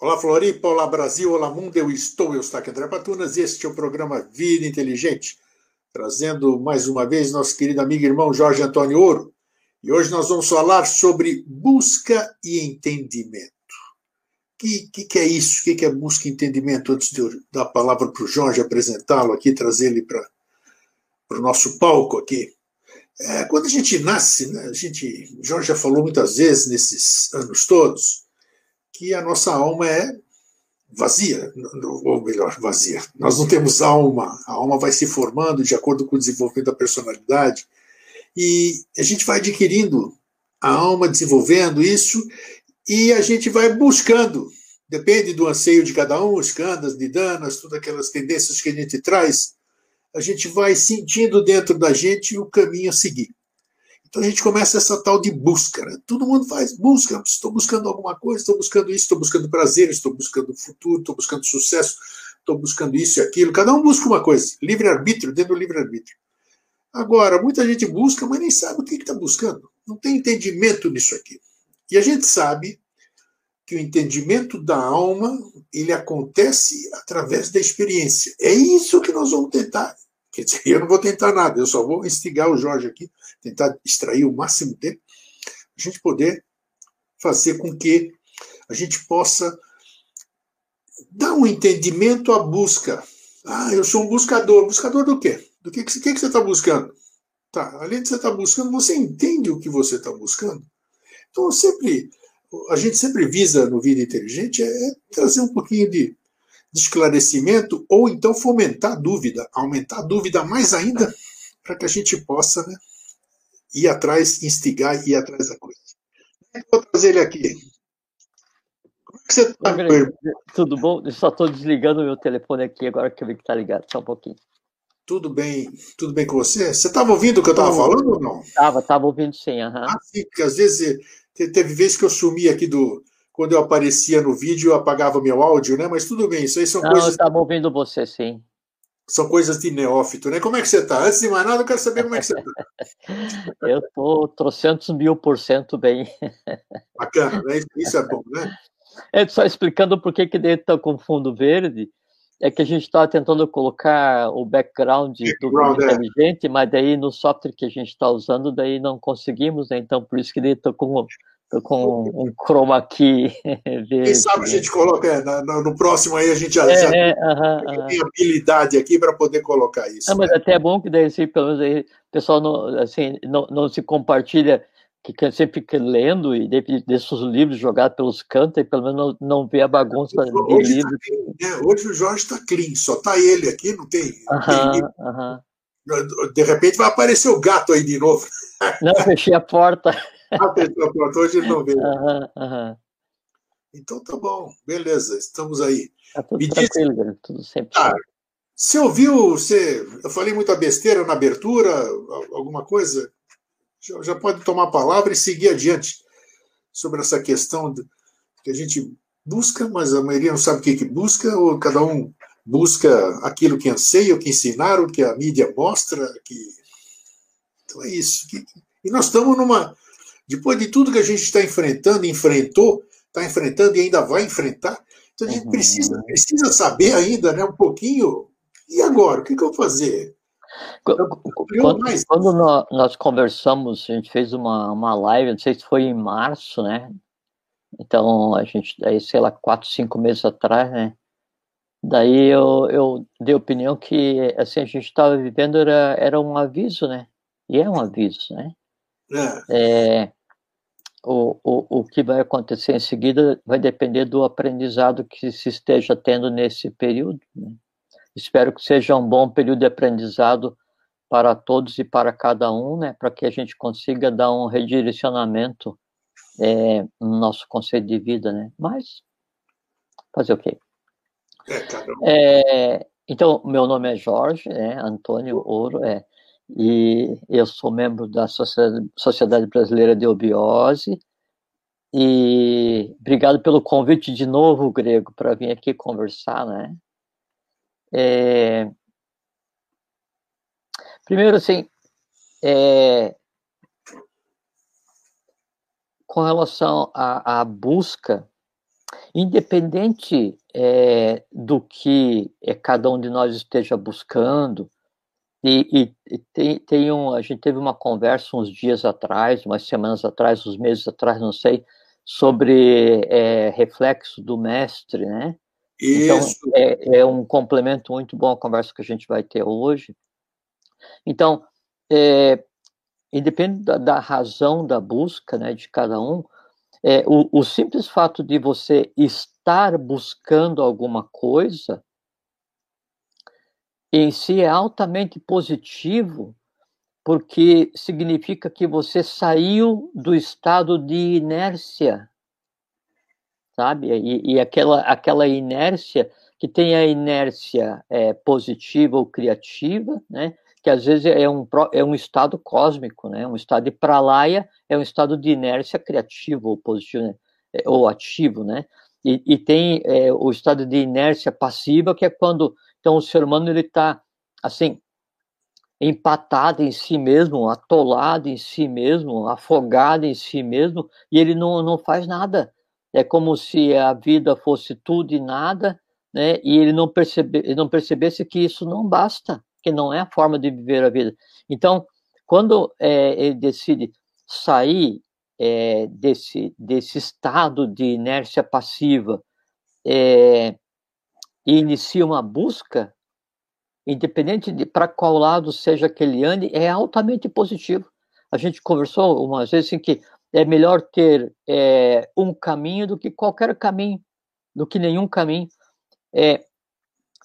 Olá, Floripa, olá, Brasil, olá, mundo, eu estou, eu aqui, André Patunas, e este é o programa Vida Inteligente, trazendo mais uma vez nosso querido amigo e irmão Jorge Antônio Ouro. E hoje nós vamos falar sobre busca e entendimento. O que, que, que, é isso? O que, que é busca e entendimento? Antes de eu dar a palavra para o Jorge apresentá-lo aqui, trazer ele para o nosso palco aqui. É, quando a gente nasce, né, a gente, o Jorge já falou muitas vezes nesses anos todos, que a nossa alma é vazia, ou melhor, vazia. Nós não temos alma, a alma vai se formando de acordo com o desenvolvimento da personalidade, e a gente vai adquirindo a alma, desenvolvendo isso, e a gente vai buscando, depende do anseio de cada um, os kandas, nidanas, todas aquelas tendências que a gente traz, a gente vai sentindo dentro da gente o caminho a seguir. Então a gente começa essa tal de busca. Né? Todo mundo faz busca. Estou buscando alguma coisa, estou buscando isso, estou buscando prazer, estou buscando futuro, estou buscando sucesso, estou buscando isso e aquilo. Cada um busca uma coisa. Livre-arbítrio, dentro do livre-arbítrio. Agora, muita gente busca, mas nem sabe o que está buscando. Não tem entendimento nisso aqui. E a gente sabe que o entendimento da alma ele acontece através da experiência. É isso que nós vamos tentar Quer dizer, eu não vou tentar nada, eu só vou instigar o Jorge aqui, tentar extrair o máximo dele, a gente poder fazer com que a gente possa dar um entendimento à busca. Ah, eu sou um buscador. Buscador do quê? Do que, que, que você está buscando? Tá, além de você estar tá buscando, você entende o que você está buscando? Então, sempre, a gente sempre visa no Vida Inteligente é, é trazer um pouquinho de de esclarecimento ou então fomentar a dúvida, aumentar a dúvida mais ainda para que a gente possa né, ir atrás, instigar e ir atrás da coisa. Vou trazer ele aqui. Como é que você está? Tudo bom? Eu só estou desligando o meu telefone aqui agora que eu vi que está ligado. Só um pouquinho. Tudo bem, tudo bem com você? Você estava ouvindo o que eu estava falando ou não? Estava, estava ouvindo sim. Uhum. Ah, sim, porque às vezes teve vezes que eu sumi aqui do, quando eu aparecia no vídeo, eu apagava meu áudio, né? Mas tudo bem, isso aí são Não, coisas. Eu estava ouvindo você, sim. São coisas de neófito, né? Como é que você está? Antes de mais nada, eu quero saber como é que você está. eu estou trocentos mil por cento bem. Bacana, né? Isso é bom, né? É só explicando por que, que dentro está com fundo verde, é que a gente estava tentando colocar o background, background do é. inteligente, mas daí no software que a gente está usando, daí não conseguimos, né? Então por isso que ele está com com um chroma key verde. Quem sabe a gente coloca é, no, no, próximo aí a gente já, é, já é, uh -huh, tem habilidade aqui para poder colocar isso. Não, mas né? até é bom que daí assim, pelo menos aí, o pessoal não, assim, não, não se compartilha que sempre fica lendo e os livros jogados pelos cantos e pelo menos não, não vê a bagunça hoje tá livros. Tá? Hoje o Jorge está clean, só está ele aqui, não tem. Uh -huh, tem uh -huh. De repente vai aparecer o gato aí de novo. Não, fechei a porta. A pessoa pronto, hoje ele não veio. Uhum, uhum. Então tá bom, beleza, estamos aí. Tá tudo Me tranquilo, diz... tudo sempre. Ah, você ouviu, você, eu falei muita besteira na abertura, alguma coisa? Já, já pode tomar a palavra e seguir adiante sobre essa questão de, que a gente busca, mas a maioria não sabe o que, que busca, ou cada um busca aquilo que anseia, o que ensinaram, o que a mídia mostra. Que... Então é isso. E nós estamos numa, depois de tudo que a gente está enfrentando, enfrentou, está enfrentando e ainda vai enfrentar, então a gente uhum. precisa, precisa saber ainda né, um pouquinho. E agora? O que, que eu vou fazer? Quando, quando nós, nós, conversamos, a gente fez uma, uma live, não sei se foi em março, né? Então, a gente, daí, sei lá, quatro, cinco meses atrás, né? Daí eu, eu dei a opinião que, assim, a gente estava vivendo era, era um aviso, né? E é um aviso, né? É. é o, o, o que vai acontecer em seguida vai depender do aprendizado que se esteja tendo nesse período. Né? Espero que seja um bom período de aprendizado para todos e para cada um, né, para que a gente consiga dar um redirecionamento é, no nosso conceito de vida, né? Mas fazer o quê? É, é, então, meu nome é Jorge, né, Antônio Ouro, é, e eu sou membro da Sociedade Brasileira de Obiose. E obrigado pelo convite de novo, Grego, para vir aqui conversar, né? É... Primeiro, assim, é... com relação à, à busca, independente é, do que é, cada um de nós esteja buscando, e, e, tem, tem um, a gente teve uma conversa uns dias atrás, umas semanas atrás, uns meses atrás, não sei, sobre é, reflexo do mestre, né? Então, Isso. Então, é, é, um complemento muito bom à conversa que a gente vai ter hoje. Então, é, independente da, da, razão da busca né, de cada um, é, o, o simples fato de você estar buscando alguma coisa em si é altamente positivo, porque significa que você saiu do estado de inércia, sabe? E, e aquela, aquela inércia, que tem a inércia é, positiva ou criativa, né? que às vezes é um, é um estado cósmico, né? um estado de pralaya é um estado de inércia criativo ou positivo, né? É, ou ativo, né? E, e tem é, o estado de inércia passiva, que é quando então o ser humano ele está assim empatado em si mesmo, atolado em si mesmo, afogado em si mesmo, e ele não, não faz nada. É como se a vida fosse tudo e nada, né? E ele não, percebe, ele não percebesse que isso não basta, que não é a forma de viver a vida. Então, quando é, ele decide sair é, desse, desse estado de inércia passiva é, e inicia uma busca, independente de para qual lado seja que ele ande, é altamente positivo. A gente conversou umas vezes em que é melhor ter é, um caminho do que qualquer caminho, do que nenhum caminho. É,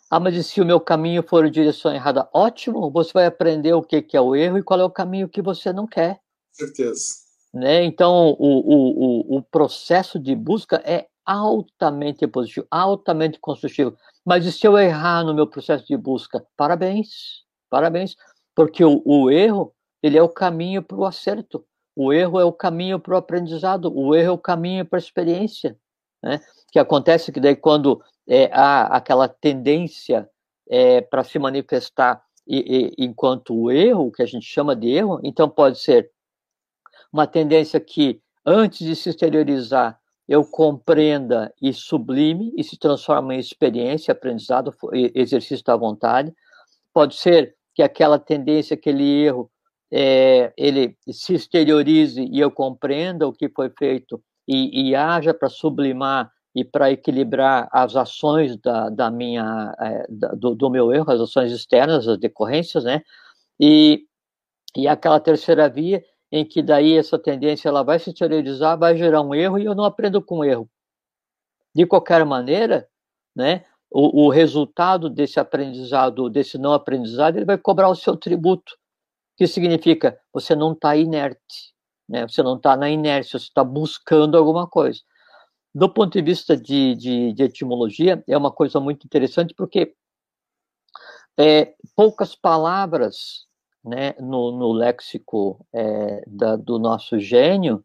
ah, mas se o meu caminho for em direção errada? Ótimo, você vai aprender o que, que é o erro e qual é o caminho que você não quer. Certeza. Né? Então, o, o, o, o processo de busca é altamente positivo, altamente construtivo. Mas e se eu errar no meu processo de busca? Parabéns, parabéns, porque o, o erro ele é o caminho para o acerto. O erro é o caminho para o aprendizado. O erro é o caminho para a experiência, né? Que acontece que daí quando é, há aquela tendência é, para se manifestar e, e, enquanto o erro, que a gente chama de erro, então pode ser uma tendência que antes de se exteriorizar eu compreenda e sublime e se transforma em experiência, aprendizado, exercício da vontade. Pode ser que aquela tendência, aquele erro, é, ele se exteriorize e eu compreenda o que foi feito e, e haja para sublimar e para equilibrar as ações da, da minha, é, do, do, meu erro, as ações externas, as decorrências, né? E, e aquela terceira via em que daí essa tendência ela vai se exteriorizar, vai gerar um erro e eu não aprendo com erro. De qualquer maneira, né, o, o resultado desse aprendizado, desse não aprendizado, ele vai cobrar o seu tributo, que significa você não está inerte, né, você não está na inércia, você está buscando alguma coisa. Do ponto de vista de, de, de etimologia, é uma coisa muito interessante, porque é, poucas palavras né, no, no léxico é, da, do nosso gênio,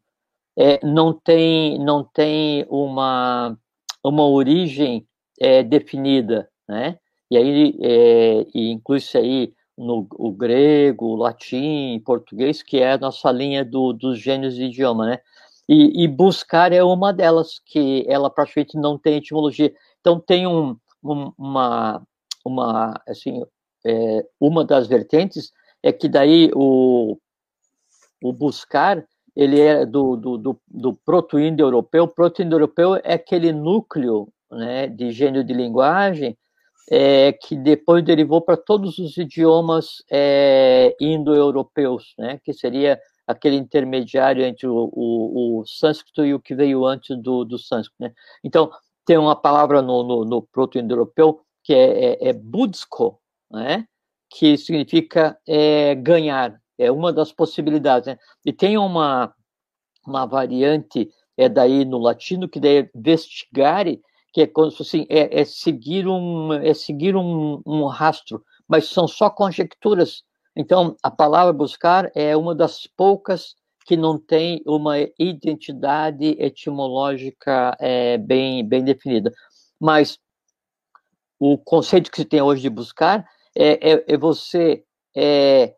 é, não tem, não tem uma, uma origem é, definida, né? E aí é, inclui-se aí no o grego, o latim, português, que é a nossa linha do, dos gênios de idioma, né? E, e, buscar é uma delas, que ela praticamente não tem etimologia. Então tem um, um, uma, uma, assim, é, uma das vertentes é que daí o, o buscar ele é do, do, do, do proto-indo-europeu. Proto-indo-europeu é aquele núcleo né, de gênio de linguagem é, que depois derivou para todos os idiomas é, indo-europeus, né, que seria aquele intermediário entre o, o, o, sânscrito e o que veio antes do, do sânscrito. Né? Então, tem uma palavra no, no, no proto-indo-europeu que é, é, é budsko, né? Que significa é, ganhar, é uma das possibilidades. Né? E tem uma, uma variante é daí no latino que daí é vestigare, que é como assim, é, é seguir um é seguir um, um rastro, mas são só conjecturas. Então, a palavra buscar é uma das poucas que não tem uma identidade etimológica é, bem, bem definida. Mas o conceito que se tem hoje de buscar é, é, é você é,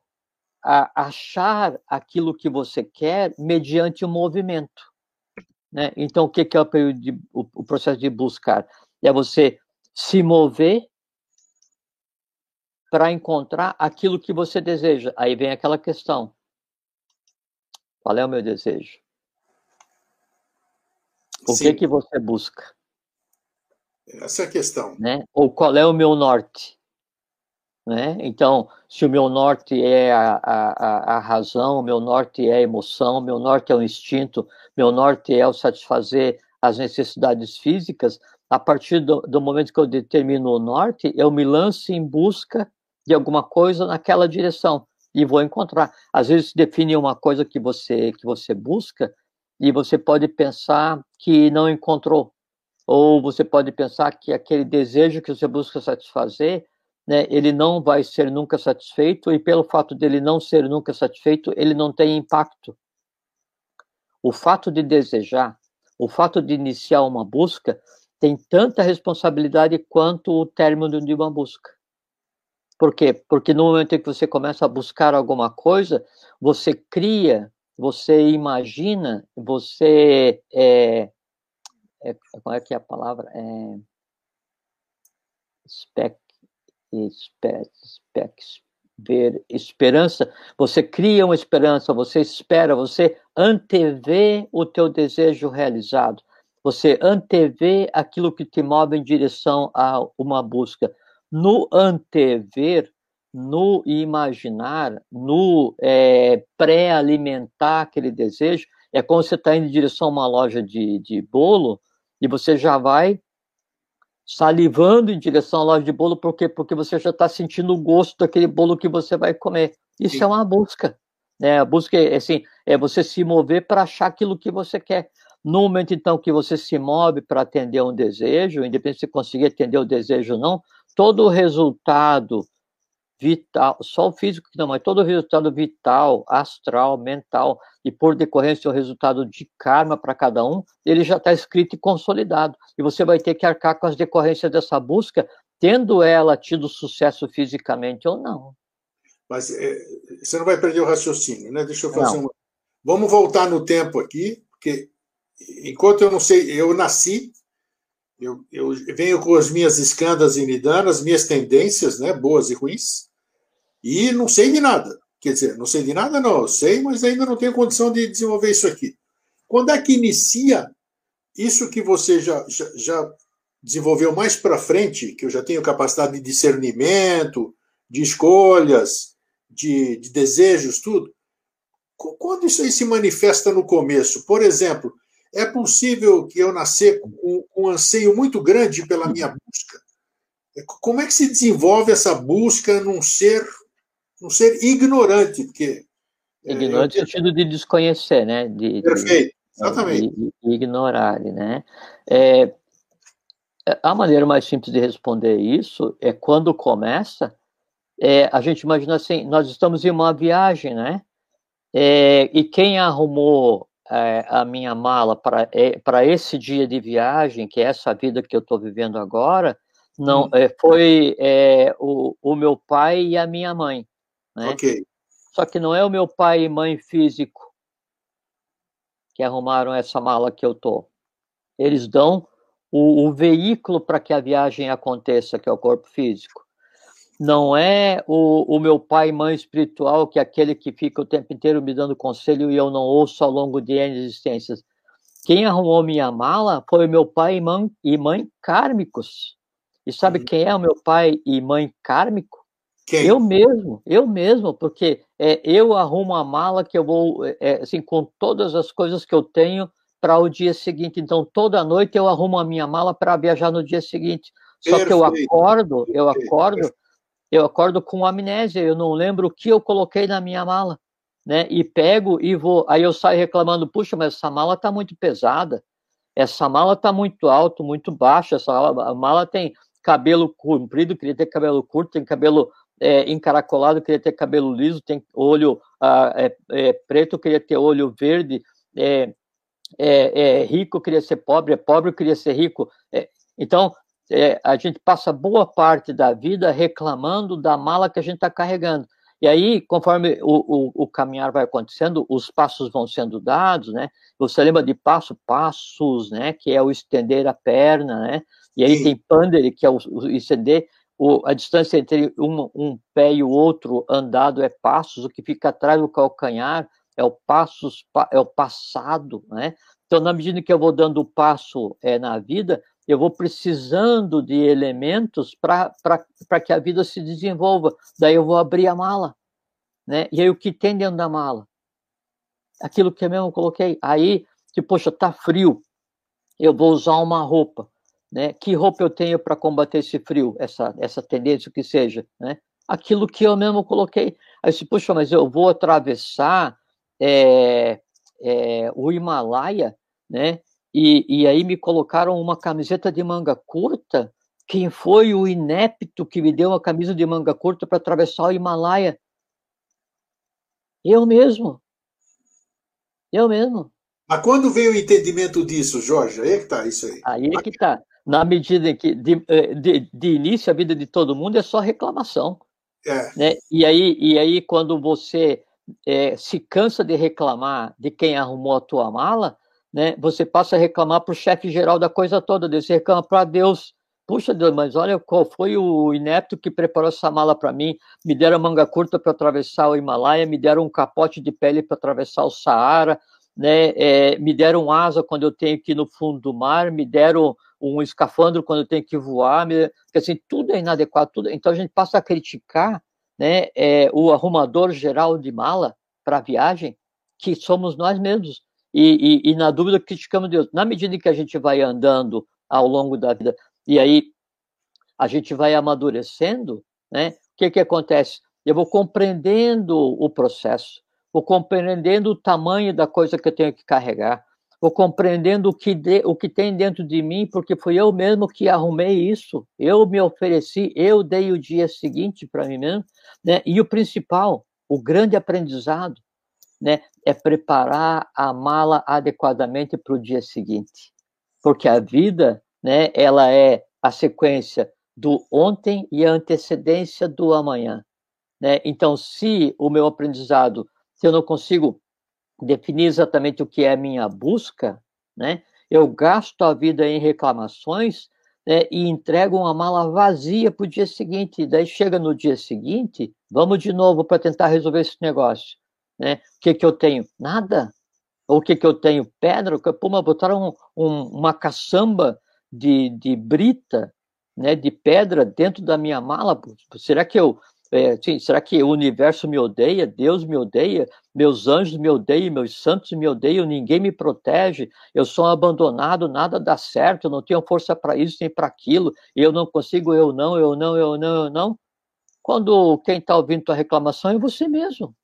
a, achar aquilo que você quer mediante o movimento. Né? Então, o que, que é o, de, o, o processo de buscar? É você se mover para encontrar aquilo que você deseja. Aí vem aquela questão: qual é o meu desejo? O Sim. que que você busca? Essa é a questão. Né? Ou qual é o meu norte? Né? Então, se o meu norte é a, a, a razão, o meu norte é a emoção, o meu norte é o instinto, meu norte é o satisfazer as necessidades físicas, a partir do, do momento que eu determino o norte, eu me lanço em busca de alguma coisa naquela direção e vou encontrar. Às vezes define uma coisa que você que você busca e você pode pensar que não encontrou, ou você pode pensar que aquele desejo que você busca satisfazer né, ele não vai ser nunca satisfeito e pelo fato dele não ser nunca satisfeito, ele não tem impacto. O fato de desejar, o fato de iniciar uma busca tem tanta responsabilidade quanto o término de uma busca. Por quê? Porque no momento em que você começa a buscar alguma coisa, você cria, você imagina, você é, é, qual é que é a palavra? É, ver esperança, você cria uma esperança, você espera, você antevê o teu desejo realizado, você antevê aquilo que te move em direção a uma busca. No antever, no imaginar, no é, pré-alimentar aquele desejo, é como você está indo em direção a uma loja de, de bolo e você já vai salivando em direção à loja de bolo, por quê? Porque você já está sentindo o gosto daquele bolo que você vai comer. Isso Sim. é uma busca. Né? A busca é assim, é você se mover para achar aquilo que você quer. No momento, então, que você se move para atender um desejo, independente se conseguir atender o desejo ou não, todo o resultado vital, só o físico que não, mas todo o resultado vital, astral, mental, e por decorrência o resultado de karma para cada um, ele já está escrito e consolidado. E você vai ter que arcar com as decorrências dessa busca, tendo ela tido sucesso fisicamente ou não. Mas é, você não vai perder o raciocínio, né? Deixa eu fazer não. uma. Vamos voltar no tempo aqui, porque enquanto eu não sei, eu nasci, eu, eu venho com as minhas escandas e nidanas, minhas tendências, né, boas e ruins, e não sei de nada. Quer dizer, não sei de nada, não, sei, mas ainda não tenho condição de desenvolver isso aqui. Quando é que inicia isso que você já, já, já desenvolveu mais para frente, que eu já tenho capacidade de discernimento, de escolhas, de, de desejos, tudo? Quando isso aí se manifesta no começo? Por exemplo, é possível que eu nascer com um anseio muito grande pela minha busca? Como é que se desenvolve essa busca num ser não ser ignorante, porque. É, ignorante no sentido de desconhecer, né? De, Perfeito, exatamente. De, de ignorar, né? É, a maneira mais simples de responder isso é quando começa, é, a gente imagina assim, nós estamos em uma viagem, né? É, e quem arrumou é, a minha mala para é, esse dia de viagem, que é essa vida que eu estou vivendo agora, não hum. É, foi é, o, o meu pai e a minha mãe. Né? Ok. Só que não é o meu pai e mãe físico que arrumaram essa mala que eu tô. Eles dão o, o veículo para que a viagem aconteça, que é o corpo físico. Não é o, o meu pai e mãe espiritual, que é aquele que fica o tempo inteiro me dando conselho e eu não ouço ao longo de N existências. Quem arrumou minha mala foi o meu pai e mãe, e mãe kármicos. E sabe uhum. quem é o meu pai e mãe kármico? Quem? Eu mesmo, eu mesmo, porque é, eu arrumo a mala que eu vou, é, assim, com todas as coisas que eu tenho para o dia seguinte. Então, toda noite eu arrumo a minha mala para viajar no dia seguinte. Só Perfeito. que eu acordo, eu acordo, eu acordo com amnésia, eu não lembro o que eu coloquei na minha mala, né? E pego e vou, aí eu saio reclamando, puxa, mas essa mala está muito pesada, essa mala está muito alto, muito baixa, essa mala tem cabelo comprido, queria ter cabelo curto, tem cabelo é, encaracolado, queria ter cabelo liso, tem olho ah, é, é, preto, queria ter olho verde, é, é, é, rico, queria ser pobre, é pobre, queria ser rico. então, a gente passa boa parte da vida reclamando da mala que a gente está carregando. E aí, conforme o, o, o, caminhar vai acontecendo, os passos vão sendo dados, né? Você lembra de passo, passos, né? Que é o estender a perna, né? E aí Sim. tem pandere, que é o, o estender, o, a distância entre um, um pé e o outro andado é passos, o que fica atrás do calcanhar é o passos, é o passado, né? Então, na medida que eu vou dando o passo é, na vida, eu vou precisando de elementos para que a vida se desenvolva. Daí eu vou abrir a mala. Né? E aí o que tem dentro da mala? Aquilo que eu mesmo coloquei. Aí, que, poxa, tá frio, eu vou usar uma roupa. Né? Que roupa eu tenho para combater esse frio, essa, essa tendência, o que seja? Né? Aquilo que eu mesmo coloquei. Aí, se, poxa, mas eu vou atravessar é, é, o Himalaia, né? E, e aí me colocaram uma camiseta de manga curta. Quem foi o inepto que me deu uma camisa de manga curta para atravessar o Himalaia? Eu mesmo. Eu mesmo. Mas quando veio o entendimento disso, Jorge? Aí é que está isso aí. Aí é que está. Na medida em que, de, eh, de, de, início, a vida de todo mundo é só reclamação. É. Né? E, aí, e aí, quando você é, se cansa de reclamar de quem arrumou a tua mala, né, você passa a reclamar para o chefe geral da coisa toda, você reclama para Deus. Puxa Deus, mas olha qual foi o inepto que preparou essa mala para mim. Me deram manga curta para atravessar o Himalaia, me deram um capote de pele para atravessar o Saara, né? É, me deram asa quando eu tenho que ir no fundo do mar, me deram um escafandro quando eu tenho que voar, me... assim, tudo é inadequado, tudo. Então a gente passa a criticar, né? É, o arrumador geral de mala para viagem, que somos nós mesmos. E, e, e, na dúvida criticamos Deus. Na medida que a gente vai andando ao longo da vida e aí a gente vai amadurecendo, né? O que que acontece? Eu vou compreendendo o processo, vou compreendendo o tamanho da coisa que eu tenho que carregar, vou compreendendo o que, de, o que tem dentro de mim, porque fui eu mesmo que arrumei isso, eu me ofereci, eu dei o dia seguinte para mim mesmo, né? E o principal, o grande aprendizado, né, é preparar a mala adequadamente para o dia seguinte. Porque a vida, né, ela é a sequência do ontem e a antecedência do amanhã. Né? Então, se o meu aprendizado, se eu não consigo definir exatamente o que é minha busca, né, eu gasto a vida em reclamações né, e entrego uma mala vazia para o dia seguinte. Daí chega no dia seguinte, vamos de novo para tentar resolver esse negócio. Né? O que, que eu tenho? Nada. O que, que eu tenho? Pedra. Puma, botaram um, um, uma caçamba de, de brita, né, de pedra dentro da minha mala. Será que eu. É, sim, será que o universo me odeia? Deus me odeia? Meus anjos me odeiam? Meus santos me odeiam? Ninguém me protege? Eu sou abandonado, nada dá certo, eu não tenho força para isso nem para aquilo, eu não consigo, eu não, eu não, eu não, eu não. Quando quem está ouvindo tua reclamação é você mesmo.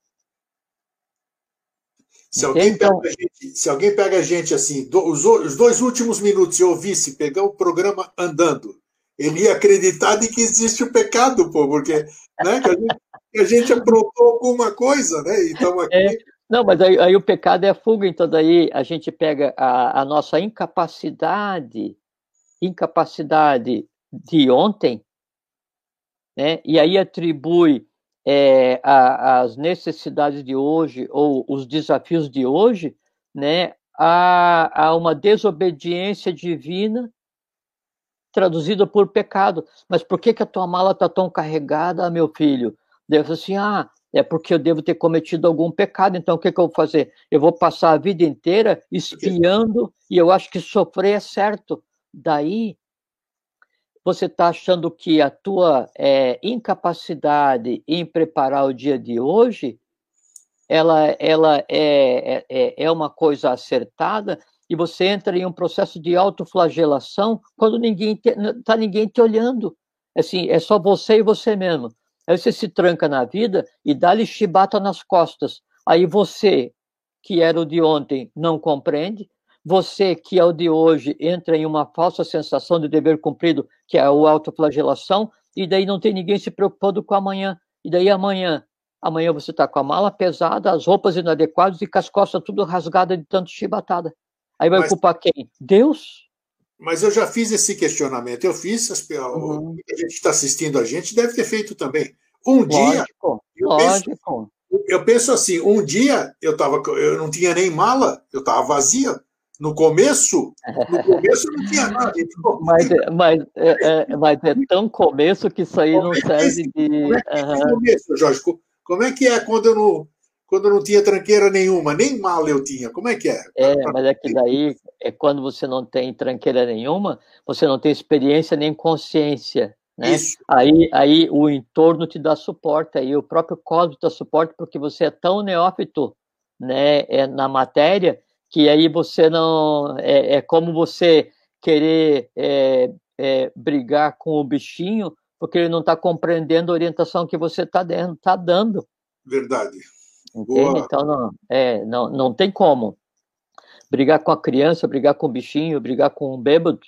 Se alguém, então... pega a gente, se alguém pega a gente assim, do, os, os, dois últimos minutos e ouvisse pegar o programa andando, ele ia acreditar de que existe o pecado, pô, porque né, que a, gente, que a gente aprontou alguma coisa, né? Então aqui. É, não, mas aí, aí, o pecado é a fuga, então daí a gente pega a, a nossa incapacidade, incapacidade de ontem, né? E aí atribui é, a, as necessidades de hoje ou os desafios de hoje, né, a, a uma desobediência divina traduzida por pecado. Mas por que, que a tua mala está tão carregada, meu filho? Deus assim, ah, é porque eu devo ter cometido algum pecado, então o que, que eu vou fazer? Eu vou passar a vida inteira espiando e eu acho que sofrer é certo. Daí você está achando que a tua é, incapacidade em preparar o dia de hoje, ela, ela é, é, é, é uma coisa acertada e você entra em um processo de autoflagelação quando ninguém está ninguém te olhando. Assim, é só você e você mesmo. Aí você se tranca na vida e dá-lhe chibata nas costas. Aí você, que era o de ontem, não compreende, você, que é o de hoje, entra em uma falsa sensação de dever cumprido, que é a autoflagelação, e daí não tem ninguém se preocupando com amanhã. E daí amanhã, amanhã você está com a mala pesada, as roupas inadequadas e com as costas tudo rasgadas de tanto chibatada. Aí vai mas, culpar quem? Deus? Mas eu já fiz esse questionamento. Eu fiz, as, uhum. a gente está assistindo a gente deve ter feito também. Um lógico, dia. Eu lógico. Penso, eu penso assim, um dia eu, tava, eu não tinha nem mala, eu estava vazia. No começo, no começo não tinha nada. Então, mas, mas, é, é, mas é tão começo que isso aí não é serve de. Como é que é uhum. começo, Jorge? Como é que é quando eu não, quando não tinha tranqueira nenhuma, nem mala eu tinha. Como é que é? É, mas é que daí é quando você não tem tranqueira nenhuma, você não tem experiência nem consciência. Né? Aí, aí o entorno te dá suporte, aí o próprio cosmos te dá suporte, porque você é tão neófito né, é, na matéria, que aí você não. É, é como você querer é, é, brigar com o bichinho, porque ele não está compreendendo a orientação que você está tá dando. Verdade. Entende? Então, não, é, não, não tem como. Brigar com a criança, brigar com o bichinho, brigar com o bêbado.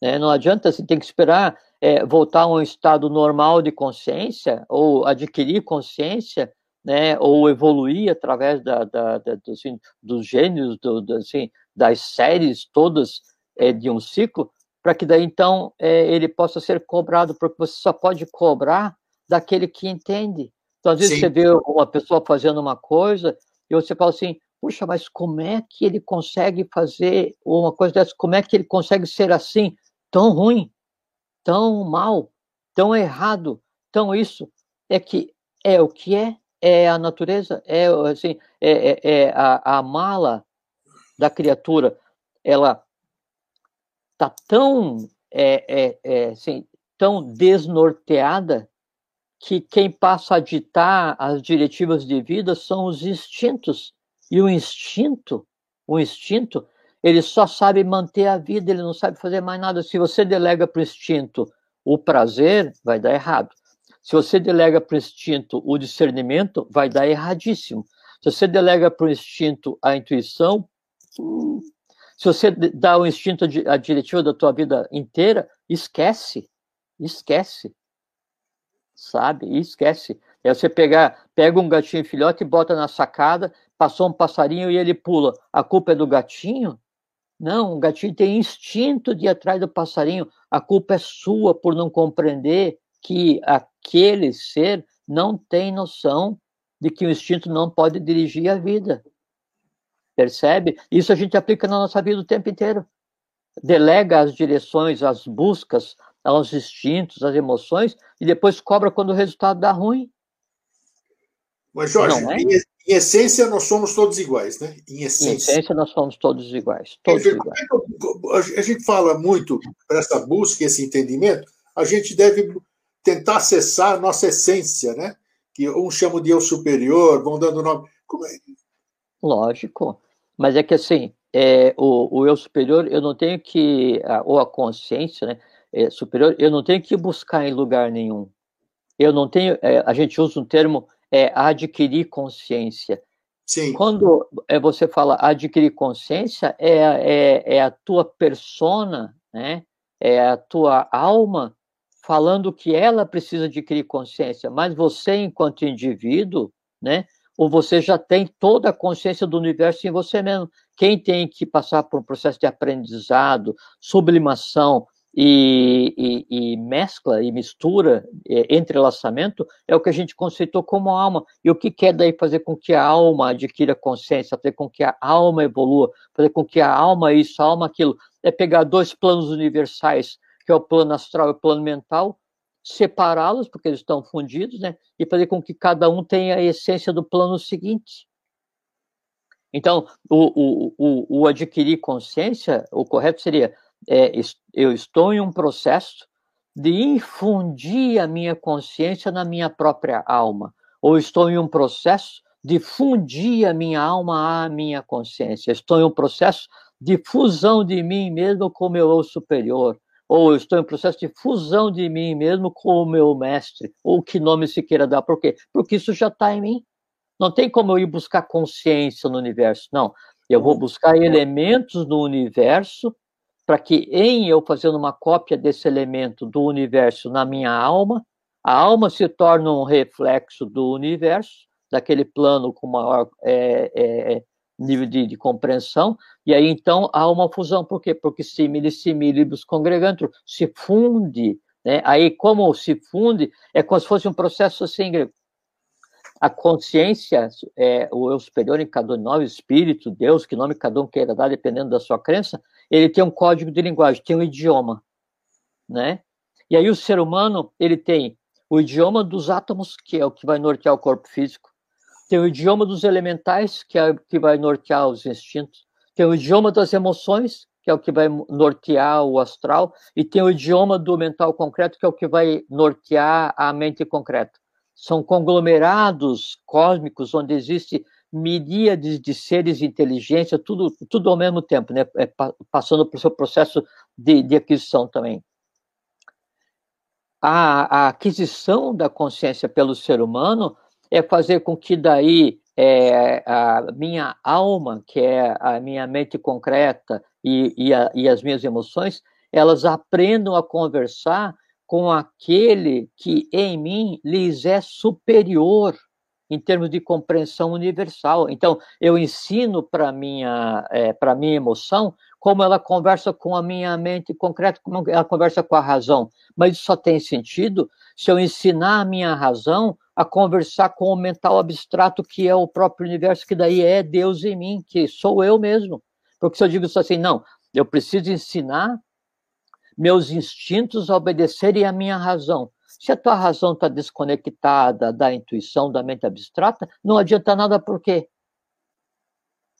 Né? Não adianta, você tem que esperar é, voltar a um estado normal de consciência, ou adquirir consciência, né? ou evoluir através da, da, da assim, dos gênios, do, do, assim, das séries todas é, de um ciclo, para que daí então é, ele possa ser cobrado, porque você só pode cobrar daquele que entende. Então, às vezes Sim. você vê uma pessoa fazendo uma coisa e você fala assim, puxa, mas como é que ele consegue fazer uma coisa dessa? Como é que ele consegue ser assim, tão ruim, tão mal, tão errado, tão isso? É que é o que é, é a natureza, é assim, é, é, é a, a mala da criatura, ela tá tão é, é, é, assim, tão desnorteada que quem passa a ditar as diretivas de vida são os instintos. E o instinto, o instinto, ele só sabe manter a vida, ele não sabe fazer mais nada. Se você delega para o instinto o prazer, vai dar errado. Se você delega para o instinto o discernimento, vai dar erradíssimo. Se você delega para o instinto a intuição, hum, se você dá o instinto a diretiva da tua vida inteira, esquece, esquece sabe? E esquece. É você pegar, pega um gatinho filhote e bota na sacada, passou um passarinho e ele pula. A culpa é do gatinho? Não, o gatinho tem instinto de ir atrás do passarinho. A culpa é sua por não compreender que aquele ser não tem noção de que o instinto não pode dirigir a vida. Percebe? Isso a gente aplica na nossa vida o tempo inteiro. Delega as direções, as buscas, aos instintos, às emoções, e depois cobra quando o resultado dá ruim. Mas, Jorge, é? em, em, essência, nós somos todos iguais, né? Em essência. Em essência, nós somos todos iguais. Todos iguais. a gente fala muito para essa busca, esse entendimento, a gente deve tentar acessar a nossa essência, né? Que um chama de eu superior, vão dando nome. É? Lógico. Mas é que assim, é, o, o eu superior, eu não tenho que, ou a consciência, né? É, superior, eu não tenho que buscar em lugar nenhum. Eu não tenho, é, a gente usa um termo, é adquirir consciência. Sim. Quando é, você fala adquirir consciência, é, é, é a tua persona, né? é a tua alma falando que ela precisa adquirir consciência, mas você, enquanto indivíduo, né? ou você já tem toda a consciência do universo em você mesmo. Quem tem que passar por um processo de aprendizado, sublimação, e, e, e, mescla e mistura, é, entrelaçamento, é o que a gente conceitou como alma. E o que quer daí fazer com que a alma adquira consciência, fazer com que a alma evolua, fazer com que a alma isso, a alma aquilo, é pegar dois planos universais, que é o plano astral e o plano mental, separá-los, porque eles estão fundidos, né? E fazer com que cada um tenha a essência do plano seguinte. Então, o, o, o, o adquirir consciência, o correto seria é, eu estou em um processo de infundir a minha consciência na minha própria alma, ou estou em um processo de fundir a minha alma à minha consciência, estou em um processo de fusão de mim mesmo com o meu eu superior, ou estou em um processo de fusão de mim mesmo com o meu mestre, ou que nome se queira dar, por quê? Porque isso já está em mim. Não tem como eu ir buscar consciência no universo, não. Eu vou buscar elementos no universo para que em eu fazendo uma cópia desse elemento do universo na minha alma, a alma se torna um reflexo do universo, daquele plano com maior é, é, nível de, de, compreensão, e aí então há uma fusão, por quê? Porque simile similibus congregantur, se funde Né? Aí, como se funde, é como se fosse um processo assim, a consciência, é, o eu superior em cada um nós, espírito, Deus, que nome cada um queira dar, dependendo da sua crença, ele tem um código de linguagem, tem um idioma, né? E aí o ser humano, ele tem o idioma dos átomos, que é o que vai nortear o corpo físico, tem o idioma dos elementais, que é o que vai nortear os instintos, tem o idioma das emoções, que é o que vai nortear o astral, e tem o idioma do mental concreto, que é o que vai nortear a mente concreta. São conglomerados cósmicos onde existe miríades de seres inteligência, tudo, tudo ao mesmo tempo, né? É, passando pelo seu processo de, de aquisição também. A, a, aquisição da consciência pelo ser humano é fazer com que daí é, a minha alma, que é a minha mente concreta e, e, a, e as minhas emoções, elas aprendam a conversar com aquele que em mim lhes é superior em termos de compreensão universal. Então, eu ensino para minha é, para minha emoção como ela conversa com a minha mente concreta, como ela conversa com a razão. Mas isso só tem sentido se eu ensinar a minha razão a conversar com o mental abstrato que é o próprio universo, que daí é Deus em mim, que sou eu mesmo. Porque se eu digo assim, não, eu preciso ensinar meus instintos a obedecerem à minha razão. Se a tua razão está desconectada da intuição, da mente abstrata, não adianta nada por quê?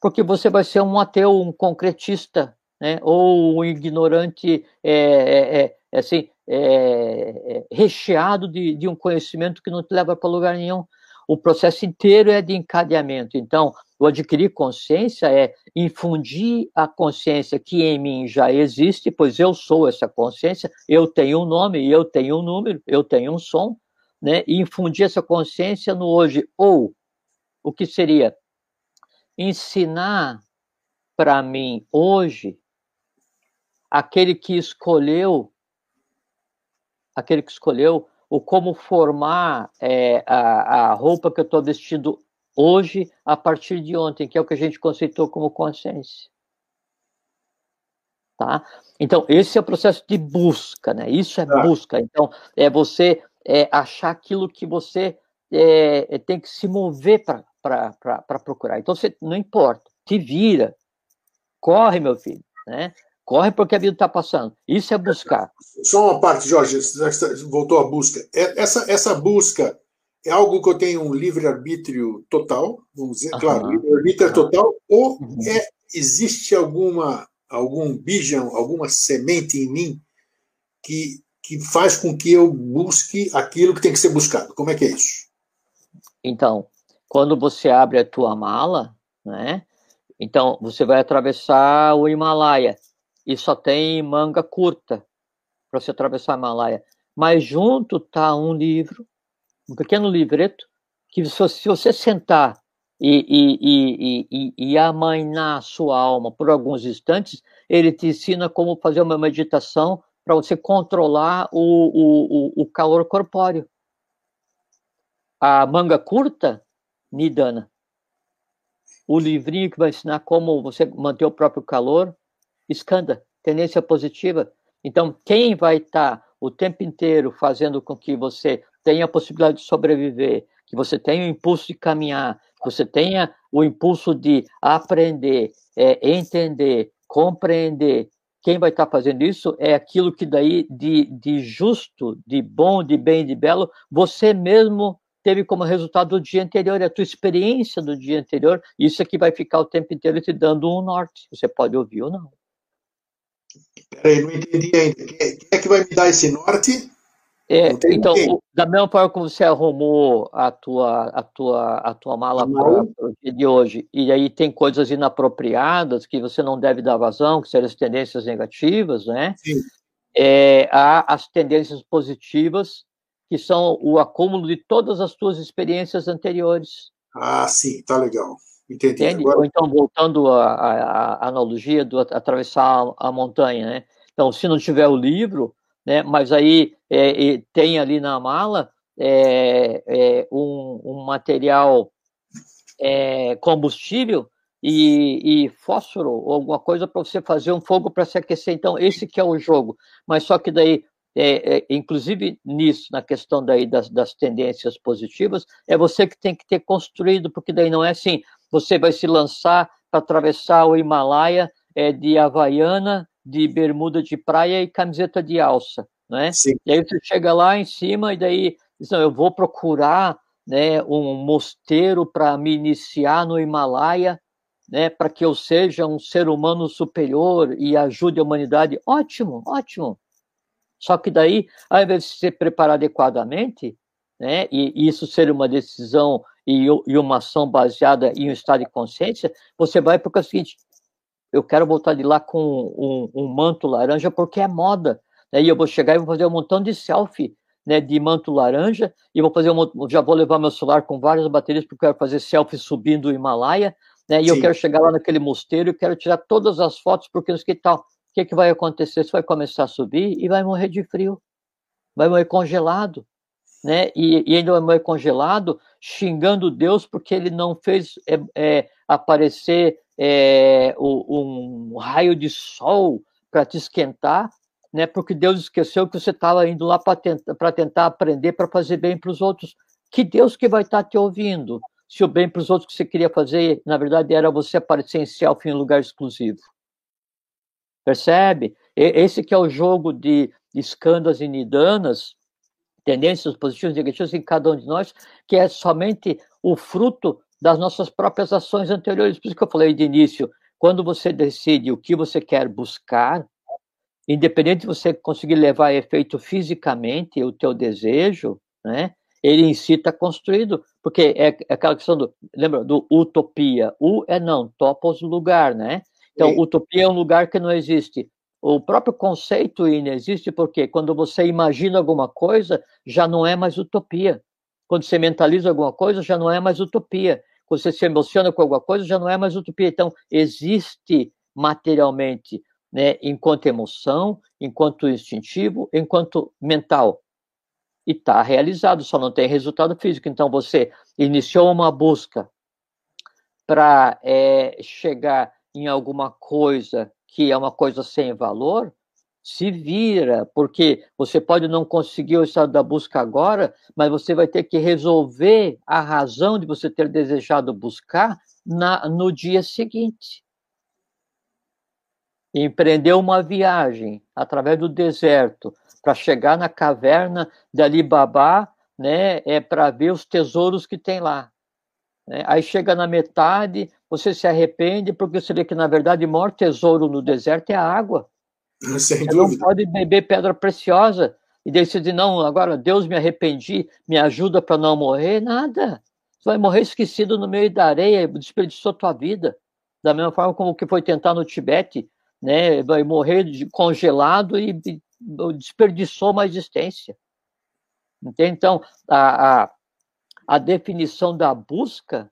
Porque você vai ser um ateu, um concretista, né? ou um ignorante é, é, é, assim, é, é, recheado de, de um conhecimento que não te leva para lugar nenhum. O processo inteiro é de encadeamento. Então, o adquirir consciência é infundir a consciência que em mim já existe, pois eu sou essa consciência, eu tenho um nome, eu tenho um número, eu tenho um som, né? E infundir essa consciência no hoje. Ou, o que seria? Ensinar para mim hoje aquele que escolheu aquele que escolheu, o como formar é, a, a roupa que eu estou vestindo hoje a partir de ontem, que é o que a gente conceitou como consciência. Tá? Então, esse é o processo de busca, né? Isso é tá. busca. Então, é você é, achar aquilo que você é, é tem que se mover para procurar. Então, você não importa, te vira, corre, meu filho, né? Corre porque a vida está passando. Isso é buscar. Só uma parte, Jorge, voltou à busca. É, essa, essa busca é algo que eu tenho um livre-arbítrio total, vamos dizer, uhum. claro, livre-arbítrio é total, ou uhum. é, existe alguma, algum bijan, alguma semente em mim que, que faz com que eu busque aquilo que tem que ser buscado? Como é que é isso? Então, quando você abre a tua mala, né? Então, você vai atravessar o Himalaia e só tem manga curta para você atravessar a Himalaia. Mas junto está um livro, um pequeno livreto, que se você sentar e, e, e, e, e amainar a sua alma por alguns instantes, ele te ensina como fazer uma meditação para você controlar o, o, o calor corpóreo. A manga curta, Nidana. O livrinho que vai ensinar como você manter o próprio calor, escanda, tendência positiva. Então, quem vai estar tá o tempo inteiro fazendo com que você tenha a possibilidade de sobreviver, que você tenha o impulso de caminhar, que você tenha o impulso de aprender, é, entender, compreender. Quem vai estar tá fazendo isso é aquilo que daí de, de justo, de bom, de bem, de belo, você mesmo teve como resultado do dia anterior, é a tua experiência do dia anterior, isso aqui vai ficar o tempo inteiro te dando um norte. Você pode ouvir ou não. Peraí, não entendi ainda. Quem é que vai me dar esse norte? É, então, o, da mesma forma como você arrumou a tua, a tua, a tua mala para o dia de hoje, e aí tem coisas inapropriadas que você não deve dar vazão, que seriam as tendências negativas, né? Sim. É, há as tendências positivas, que são o acúmulo de todas as tuas experiências anteriores. Ah, sim, tá legal. Entendi. Agora... Ou então, voltando à, analogia do atravessar a, a, montanha, né? Então, se não tiver o livro, né? Mas aí é, tem ali na mala é, é, um, um, material é, combustível e, e, fósforo ou alguma coisa para você fazer um fogo para se aquecer. Então, esse que é o jogo. Mas só que daí é, é, inclusive nisso, na questão daí das, das tendências positivas, é você que tem que ter construído, porque daí não é assim, você vai se lançar para atravessar o Himalaia é, de Havaiana, de bermuda de praia e camiseta de alça, né? Sim. E aí você chega lá em cima e daí diz, não, eu vou procurar né, um mosteiro para me iniciar no Himalaia, né, para que eu seja um ser humano superior e ajude a humanidade. Ótimo, ótimo. Só que daí, ao invés de se preparar adequadamente, né, e isso ser uma decisão e, e uma ação baseada em um estado de consciência, você vai porque é o seguinte, eu quero voltar de lá com um, um manto laranja porque é moda. Né, e eu vou chegar e vou fazer um montão de selfie né, de manto laranja e vou fazer um, já vou levar meu celular com várias baterias porque eu quero fazer selfie subindo o Himalaia, né, e Sim. eu quero chegar lá naquele mosteiro e quero tirar todas as fotos porque não sei que tal o que, que vai acontecer? Você vai começar a subir e vai morrer de frio, vai morrer congelado, né? E, e ainda morrer congelado, xingando Deus porque ele não fez é, é, aparecer é, um, raio de sol para te esquentar, né? Porque Deus esqueceu que você estava indo lá para tentar, tentar aprender para fazer bem para os outros. Que Deus que vai estar tá te ouvindo? Se o bem para os outros que você queria fazer, na verdade, era você aparecer em selfie em lugar exclusivo. Percebe? Esse que é o jogo de escândalos e nidanas, tendências positivas e negativas em cada um de nós, que é somente o fruto das nossas próprias ações anteriores. Por isso que eu falei de início, quando você decide o que você quer buscar, independente de você conseguir levar a efeito fisicamente o teu desejo, né? Ele em si está construído, porque é, aquela questão do, lembra, do utopia. U é não, topos lugar, né? Então, utopia é um lugar que não existe. O próprio conceito inexiste porque quando você imagina alguma coisa, já não é mais utopia. Quando você mentaliza alguma coisa, já não é mais utopia. Quando você se emociona com alguma coisa, já não é mais utopia. Então, existe materialmente, né, enquanto emoção, enquanto instintivo, enquanto mental. E está realizado, só não tem resultado físico. Então, você iniciou uma busca para é, chegar em alguma coisa que é uma coisa sem valor, se vira, porque você pode não conseguir o estado da busca agora, mas você vai ter que resolver a razão de você ter desejado buscar na, no dia seguinte. Empreender uma viagem através do deserto para chegar na caverna de Alibaba, né, é para ver os tesouros que tem lá. Né? Aí chega na metade, você se arrepende porque você vê que, na verdade, o maior tesouro no deserto é a água. Sem você dúvida. não pode beber pedra preciosa. E diz, não, agora Deus me arrependi, me ajuda para não morrer. Nada. Você vai morrer esquecido no meio da areia, desperdiçou tua vida. Da mesma forma como que foi tentar no Tibete, né? vai morrer congelado e desperdiçou uma existência. Entende? Então, a, a, a definição da busca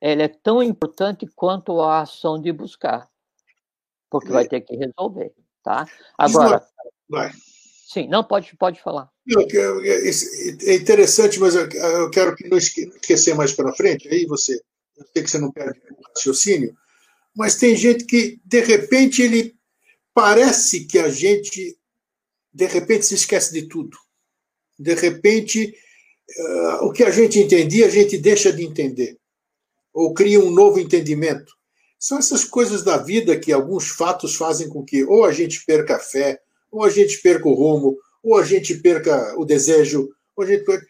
ela é tão importante quanto a ação de buscar, porque é. vai ter que resolver, tá? Agora, vai. sim, não pode pode falar. É interessante, mas eu quero que não esquecer mais para frente. Aí você, eu sei que você não perde o raciocínio, mas tem gente que de repente ele parece que a gente de repente se esquece de tudo. De repente uh, o que a gente entendia, a gente deixa de entender, ou cria um novo entendimento. São essas coisas da vida que alguns fatos fazem com que ou a gente perca a fé, ou a gente perca o rumo, ou a gente perca o desejo. Ou a gente perca...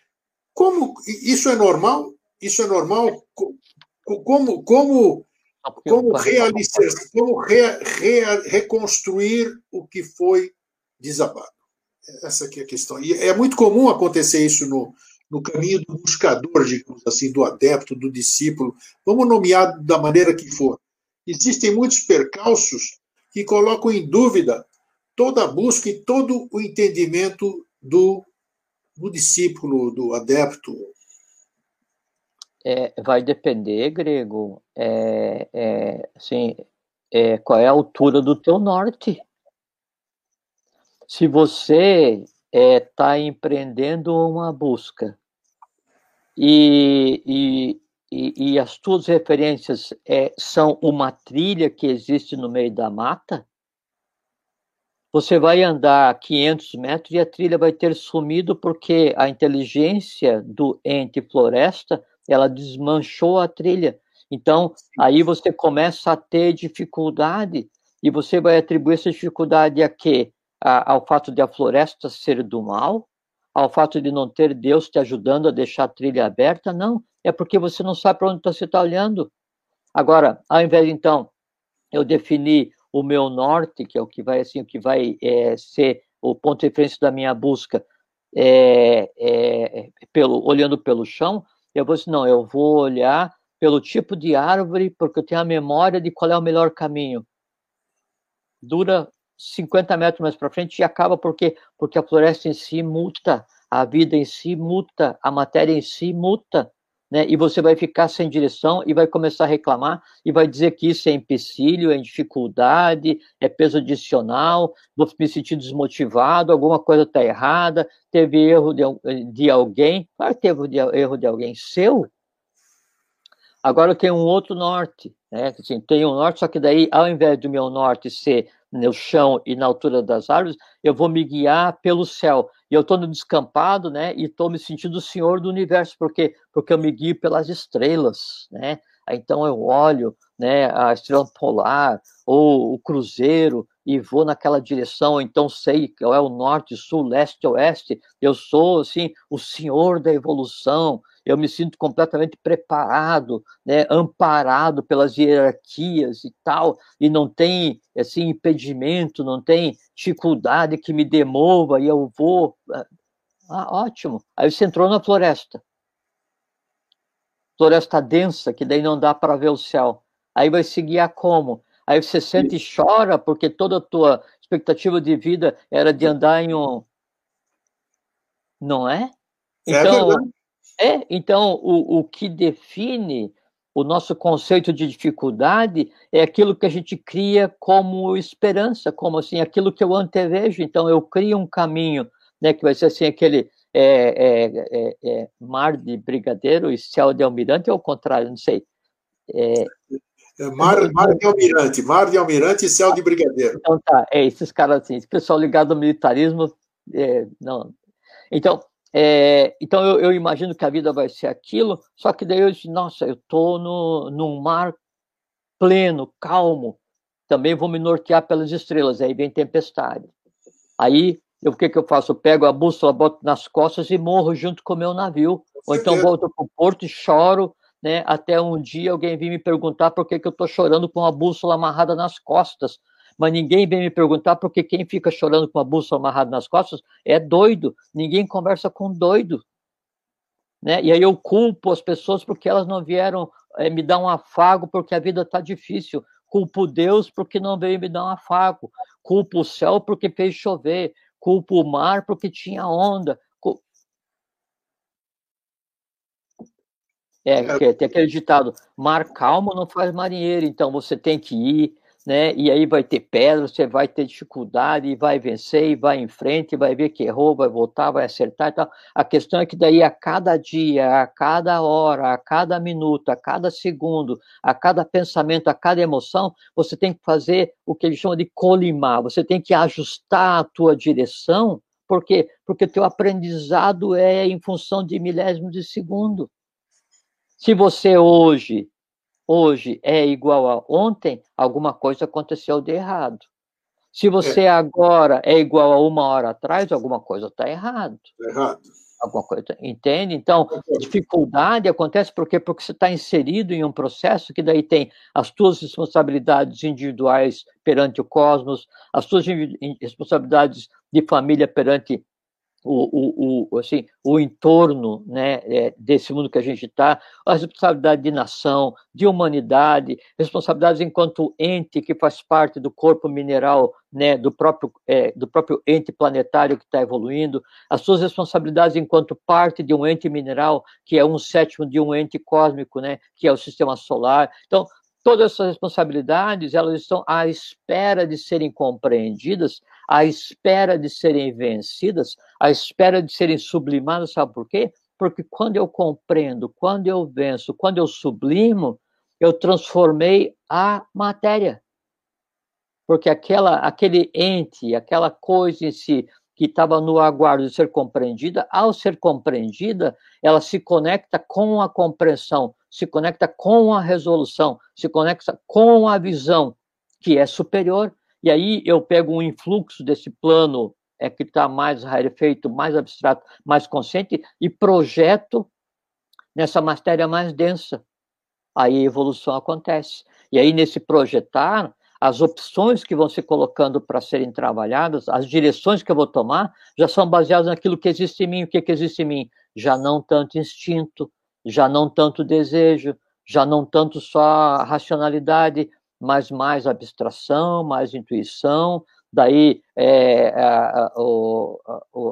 Como isso é normal? Isso é normal? Como, como, como, realizar, como re, re, reconstruir o que foi desabado? Essa aqui é a questão. E é muito comum acontecer isso no, no caminho do buscador, digamos assim, do adepto, do discípulo, vamos nomear da maneira que for. Existem muitos percalços que colocam em dúvida toda a busca e todo o entendimento do, do discípulo, do adepto. É, vai depender, Grego, é, é, assim, é, qual é a altura do teu norte. Se você está é, tá empreendendo uma busca e, e, e, e as tuas referências é, são uma trilha que existe no meio da mata, você vai andar 500 metros e a trilha vai ter sumido porque a inteligência do ente floresta ela desmanchou a trilha. Então, aí você começa a ter dificuldade e você vai atribuir essa dificuldade a quê? A, ao fato de a floresta ser do mal? Ao fato de não ter Deus te ajudando a deixar a trilha aberta? Não, é porque você não sabe para onde você está olhando. Agora, ao invés, então, eu definir o meu norte, que é o que vai assim, o que vai é, ser o ponto de referência da minha busca, é, é, pelo, olhando pelo chão, eu vou assim, não, eu vou olhar pelo tipo de árvore, porque eu tenho a memória de qual é o melhor caminho. Dura 50 metros mais para frente e acaba porque porque a floresta em si muta, a vida em si muta, a matéria em si muta né? E você vai ficar sem direção e vai começar a reclamar e vai dizer que isso é empecilho, é dificuldade, é peso adicional, vou me sentir desmotivado, alguma coisa está errada, teve erro de, de alguém. Claro que teve erro de alguém seu. Agora eu tenho um outro norte, né? Assim, tenho um norte, só que daí, ao invés do meu norte ser no chão e na altura das árvores, eu vou me guiar pelo céu. E eu estou no descampado, né? E estou me sentindo o senhor do universo, porque porque eu me guio pelas estrelas, né? Então eu olho, né, a estrela polar ou o cruzeiro e vou naquela direção, então sei que é o norte, sul, leste, oeste. Eu sou assim o senhor da evolução, eu me sinto completamente preparado, né, amparado pelas hierarquias e tal, e não tem assim impedimento, não tem dificuldade que me demova e eu vou. Ah, ah, ótimo. Aí você entrou na floresta. Floresta densa, que daí não dá para ver o céu. Aí vai seguir a como? Aí você sente e chora porque toda a tua expectativa de vida era de andar em um. Não é? é então, é é, então, o, o que define o nosso conceito de dificuldade é aquilo que a gente cria como esperança, como assim, aquilo que eu antevejo. Então, eu crio um caminho, né, que vai ser assim, aquele é, é, é, é mar de brigadeiro e céu de almirante, ou ao contrário, não sei. É, é, mar, mar de almirante, mar de almirante e céu de brigadeiro. Então tá, é, esses caras assim, esse pessoal ligado ao militarismo, não. Então, é, então eu, eu, imagino que a vida vai ser aquilo, só que daí eu disse, nossa, eu estou no, num mar pleno, calmo, também vou me nortear pelas estrelas, aí vem tempestade. Aí, eu, o que, que eu faço? Eu pego a bússola, boto nas costas e morro junto com o meu navio. Ou então volto para o porto e choro, né, até um dia alguém vir me perguntar por que, que eu estou chorando com a bússola amarrada nas costas mas ninguém vem me perguntar porque quem fica chorando com a bússola amarrada nas costas é doido. Ninguém conversa com doido. Né? E aí eu culpo as pessoas porque elas não vieram é, me dar um afago porque a vida está difícil. Culpo Deus porque não veio me dar um afago. Culpo o céu porque fez chover. Culpo o mar porque tinha onda. É, é, tem aquele ditado: mar calmo não faz marinheiro, então você tem que ir, né? E aí vai ter pedra, você vai ter dificuldade, e vai vencer, e vai em frente, vai ver que errou, vai voltar, vai acertar e tal. A questão é que daí a cada dia, a cada hora, a cada minuto, a cada segundo, a cada pensamento, a cada emoção, você tem que fazer o que eles chamam de colimar, você tem que ajustar a tua direção, por quê? Porque teu aprendizado é em função de milésimos de segundo. Se você hoje hoje é igual a ontem, alguma coisa aconteceu de errado. Se você é. agora é igual a uma hora atrás, alguma coisa está errado. Tá errado. Alguma coisa, entende? Então, dificuldade acontece porque porque você está inserido em um processo que daí tem as tuas responsabilidades individuais perante o cosmos, as tuas responsabilidades de família perante o, o, o, assim, o entorno né, é, desse mundo que a gente está, a responsabilidade de nação, de humanidade, responsabilidades enquanto ente que faz parte do corpo mineral né, do, próprio, é, do próprio ente planetário que está evoluindo, as suas responsabilidades enquanto parte de um ente mineral que é um sétimo de um ente cósmico, né, que é o sistema solar. Então, todas essas responsabilidades elas estão à espera de serem compreendidas à espera de serem vencidas, à espera de serem sublimadas, sabe por quê? Porque quando eu compreendo, quando eu venço, quando eu sublimo, eu transformei a matéria. porque aquela, aquele ente, aquela coisa em si que estava no aguardo de ser compreendida, ao ser compreendida, ela se conecta com a compreensão, se conecta com a resolução, se conecta com a visão, que é superior. E aí eu pego um influxo desse plano é que está mais rarefeito, mais abstrato, mais consciente, e projeto nessa matéria mais densa. Aí a evolução acontece. E aí, nesse projetar, as opções que vão se colocando para serem trabalhadas, as direções que eu vou tomar, já são baseadas naquilo que existe em mim. O que, que existe em mim? Já não tanto instinto, já não tanto desejo, já não tanto só racionalidade, mas mais abstração, mais intuição. Daí é, a,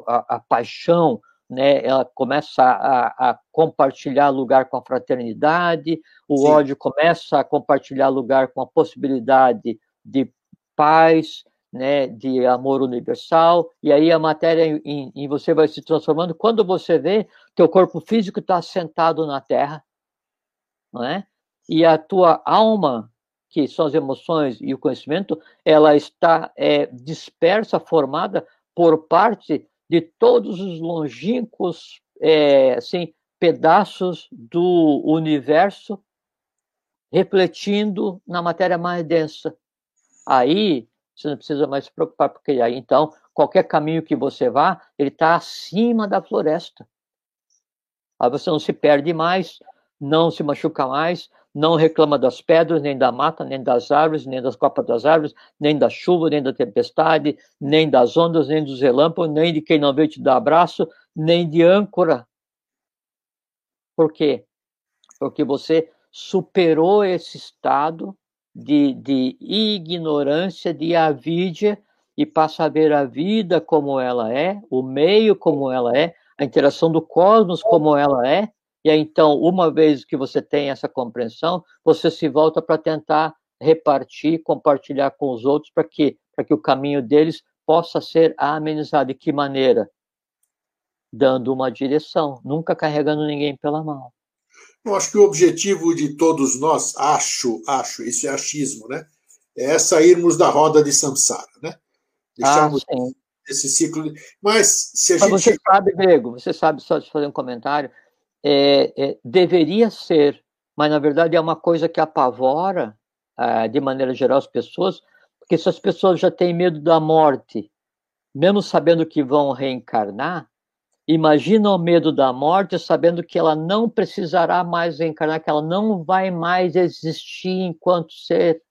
a, a, paixão, né, ela começa a, a, compartilhar lugar com a fraternidade, o Sim. ódio começa a compartilhar lugar com a possibilidade de paz, né, de amor universal, e aí a matéria em, em você vai se transformando. Quando você vê, teu corpo físico está sentado na terra, não é? E a tua alma, que são as emoções e o conhecimento, ela está é, dispersa, formada por parte de todos os longínquos é, assim, pedaços do universo refletindo na matéria mais densa. Aí você não precisa mais se preocupar, porque aí então qualquer caminho que você vá, ele está acima da floresta. Aí você não se perde mais, não se machuca mais, não reclama das pedras, nem da mata, nem das árvores, nem das copas das árvores, nem da chuva, nem da tempestade, nem das ondas, nem dos relâmpagos, nem de quem não veio te dar abraço, nem de âncora. Por quê? Porque você superou esse estado de, de ignorância, de avidia, e passa a ver a vida como ela é, o meio como ela é, a interação do cosmos como ela é, e aí, então, uma vez que você tem essa compreensão, você se volta para tentar repartir, compartilhar com os outros para que, para que o caminho deles possa ser amenizado. De que maneira? Dando uma direção, nunca carregando ninguém pela mão. Eu acho que o objetivo de todos nós, acho, acho, isso é achismo, né? É sairmos da roda de samsara, né? Deixarmos ah, esse ciclo. Mas se a Mas gente. Você sabe, Grego, você sabe, só de fazer um comentário, é, é, deveria ser, mas na verdade é uma coisa que apavora, é, de maneira geral, as pessoas, porque se as pessoas já têm medo da morte, mesmo sabendo que vão reencarnar, imagina o medo da morte sabendo que ela não precisará mais reencarnar, que ela não vai mais existir enquanto ser.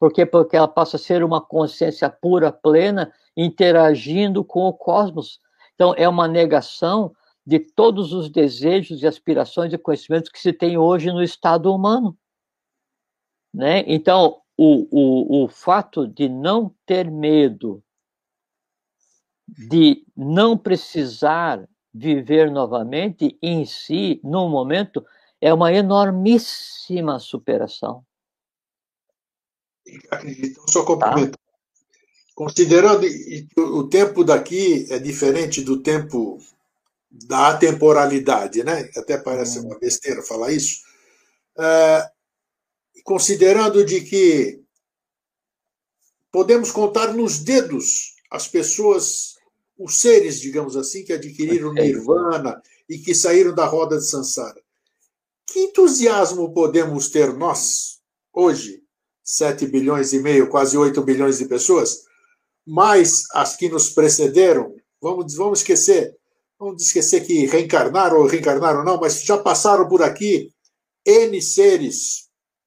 Por quê? Porque ela passa a ser uma consciência pura, plena, interagindo com o cosmos. Então, é uma negação de todos os desejos e aspirações e conhecimentos que se tem hoje no estado humano. Né? Então, o, o, o fato de não ter medo, de não precisar viver novamente em si, num momento, é uma enormíssima superação. Acredito, só complemento. Tá? Considerando que o tempo daqui é diferente do tempo da atemporalidade, né? Até parece uma besteira falar isso. É, considerando de que podemos contar nos dedos as pessoas, os seres, digamos assim, que adquiriram nirvana e que saíram da roda de Sansara. Que entusiasmo podemos ter nós, hoje, 7 bilhões e meio, quase 8 bilhões de pessoas, mais as que nos precederam, vamos, vamos esquecer vamos esquecer que reencarnaram ou reencarnaram não, mas já passaram por aqui N seres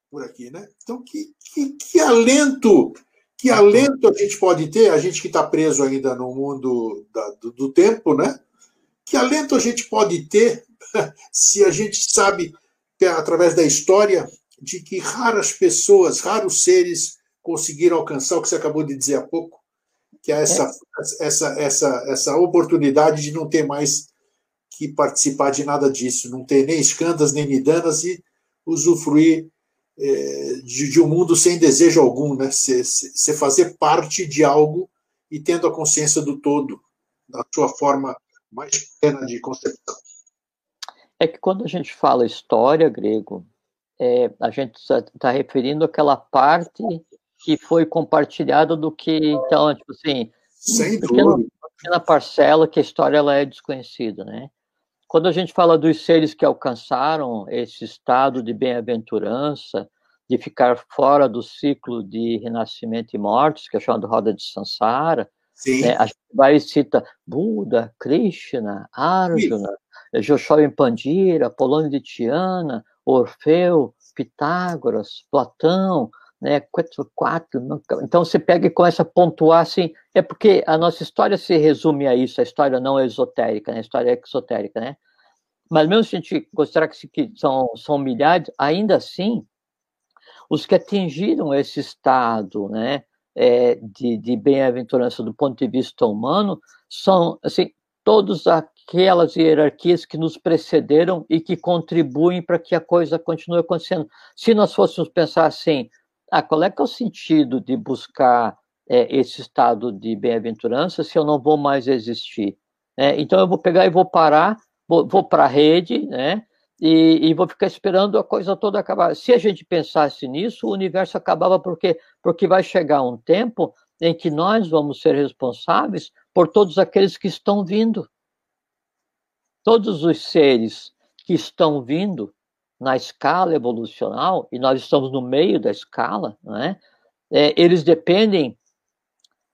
por aqui, né? Então, que, que, que alento, que alento a gente pode ter, a gente que está preso ainda no mundo da, do, do tempo, né? Que alento a gente pode ter se a gente sabe, através da história, de que raras pessoas, raros seres conseguiram alcançar o que você acabou de dizer há pouco, que é essa, é. essa, essa, essa oportunidade de não ter mais que participar de nada disso, não ter nem escândalos, nem midanas e usufruir é, de, de, um mundo sem desejo algum, né? Você fazer parte de algo e tendo a consciência do todo, da sua forma mais plena de concepção. É que quando a gente fala história grego, é, a gente está tá referindo aquela parte que foi compartilhada do que, então, tipo assim, Sem pequena, dúvida. pequena parcela que a história ela é desconhecida, né? Quando a gente fala dos seres que alcançaram esse estado de bem-aventurança, de ficar fora do ciclo de renascimento e mortes, que é chamado roda de Sansara, né? a gente vai e cita Buda, Krishna, Arjuna, Joshua Pandira, Polônio de Tiana, Orfeu, Pitágoras, Platão, né, quatro, então você pega e começa a pontuar assim, é porque a nossa história se resume a isso, a história não é esotérica, né, a história é exotérica, né, mas mesmo se a gente considerar que são, são milhares, ainda assim, os que atingiram esse estado, né, é, de, de bem-aventurança do ponto de vista humano, são, assim, todos aquelas hierarquias que nos precederam e que contribuem para que a coisa continue acontecendo. Se nós fôssemos pensar assim, ah, qual é que é o sentido de buscar é, esse estado de bem-aventurança se eu não vou mais existir? É, então eu vou pegar e vou parar, vou, vou para a rede, né? E, e, vou ficar esperando a coisa toda acabar. Se a gente pensasse nisso, o universo acabava porque porque vai chegar um tempo em que nós vamos ser responsáveis por todos aqueles que estão vindo. Todos os seres que estão vindo na escala evolucional, e nós estamos no meio da escala, né? É, eles dependem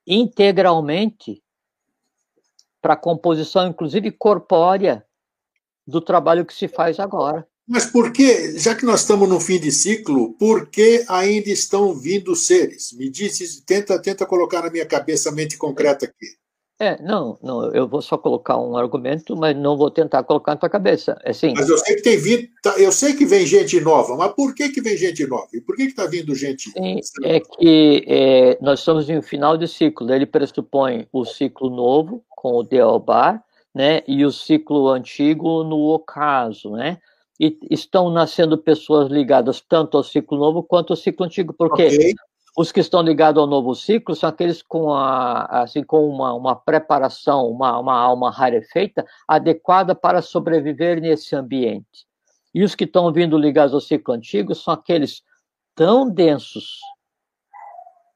integralmente para a composição, inclusive corpórea, do trabalho que se faz agora. Mas por que, já que nós estamos no fim de ciclo, por que ainda estão vindo seres? Me diz, tenta, tenta colocar na minha cabeça a mente concreta aqui. É, não, não, eu vou só colocar um argumento, mas não vou tentar colocar na tua cabeça. É assim, mas eu sei que tem vindo, tá, eu sei que vem gente nova, mas por que, que vem gente nova? E por que está vindo gente Sim, É que é, nós estamos em um final de ciclo, ele pressupõe o ciclo novo, com o Deobar, né, e o ciclo antigo no ocaso, né? E estão nascendo pessoas ligadas tanto ao ciclo novo quanto ao ciclo antigo, porque okay. Os que estão ligados ao novo ciclo são aqueles com, a, assim, com uma, uma preparação, uma, uma alma rarefeita, adequada para sobreviver nesse ambiente. E os que estão vindo ligados ao ciclo antigo são aqueles tão densos,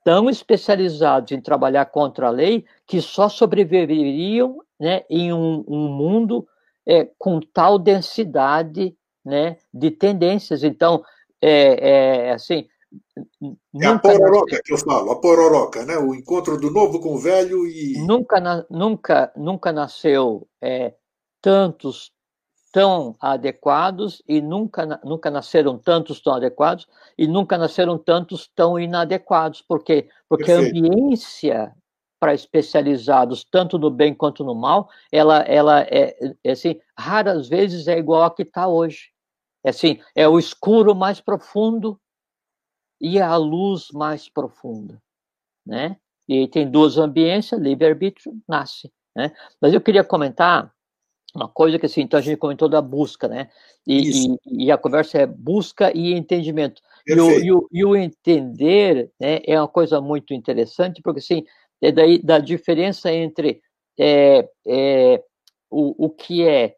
tão especializados em trabalhar contra a lei, que só sobreviveriam né, em um, um mundo é, com tal densidade né, de tendências. Então, é, é assim, é a pororoca nasceu. que eu falo, a pororoca, né? O encontro do novo com o velho e. Nunca, nunca, nunca nasceu é, tantos tão adequados e nunca, nunca nasceram tantos tão adequados e nunca nasceram tantos tão inadequados. Por quê? Porque Perfeito. a ambiência para especializados, tanto no bem quanto no mal, ela, ela é, é assim, raras vezes é igual a que está hoje. É assim, é o escuro mais profundo e a luz mais profunda, né? E tem duas ambiências, livre-arbítrio nasce, né? Mas eu queria comentar uma coisa que assim, então a gente comentou da busca, né? E, e, e a conversa é busca e entendimento. E o, e o, e, o, entender né, é uma coisa muito interessante, porque assim, é daí da diferença entre é, é, o, o que é,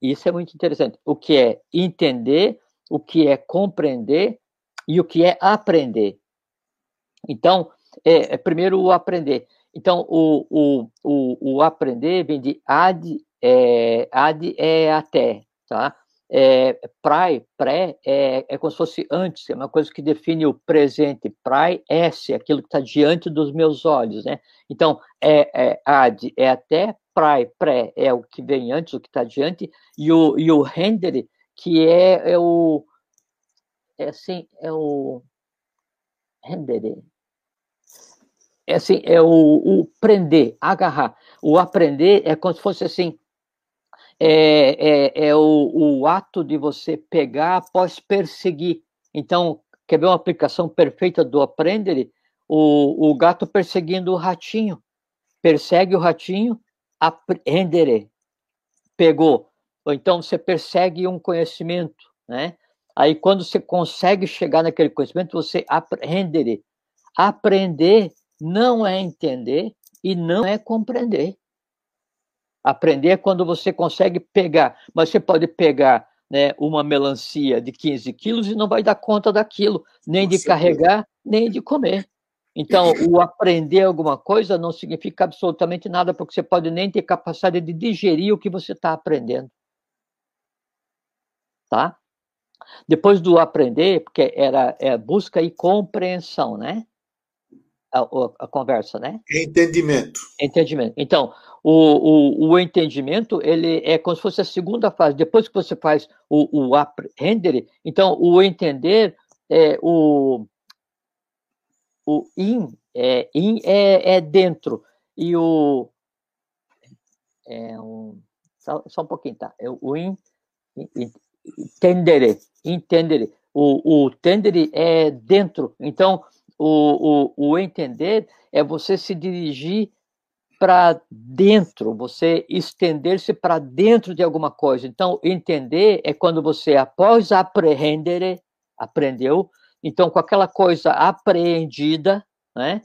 isso é muito interessante, o que é entender, o que é compreender e o que é aprender. Então, é, é primeiro o aprender. Então, o, o, o, o aprender vem de ad, é, ad é até, tá? É, prai, pré, é, é como se fosse antes, é uma coisa que define o presente. Prai, esse, aquilo que está diante dos meus olhos, né? Então, é, é ad é até, prai, pré, é o que vem antes, o que está diante, e o, e o render, que é, é o, é assim, é o render. É assim, é o, o prender, agarrar. O aprender é como se fosse assim, é, é, é o, o ato de você pegar após perseguir. Então, quer ver uma aplicação perfeita do aprender? O, o gato perseguindo o ratinho. Persegue o ratinho, aprender. Pegou. Ou então você persegue um conhecimento, né? Aí, quando você consegue chegar naquele conhecimento, você aprender. Aprender não é entender e não é compreender. Aprender é quando você consegue pegar, mas você pode pegar né, uma melancia de 15 quilos e não vai dar conta daquilo, nem de carregar, nem de comer. Então, o aprender alguma coisa não significa absolutamente nada, porque você pode nem ter capacidade de digerir o que você está aprendendo. Tá? Depois do aprender, porque era é, busca e compreensão, né? A, a, conversa, né? Entendimento. Entendimento. Então, o, o, o, entendimento, ele é como se fosse a segunda fase. Depois que você faz o, o aprender, então, o entender, é, o, o in, é, in é, é dentro, e o... É um, só, só um pouquinho, tá? É o in, entendere, entendere. O, o tendere é dentro. Então, o, o, o entender é você se dirigir para dentro, você estender-se para dentro de alguma coisa. Então, entender é quando você, após aprender, aprendeu, então, com aquela coisa apreendida, né,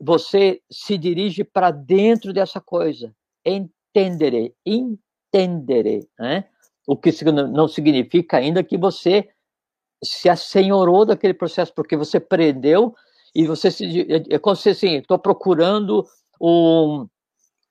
você se dirige para dentro dessa coisa. Entendere, entendere, né? O que não significa ainda que você se assenhorou daquele processo, porque você prendeu e você se. É, é como se assim, estou procurando um,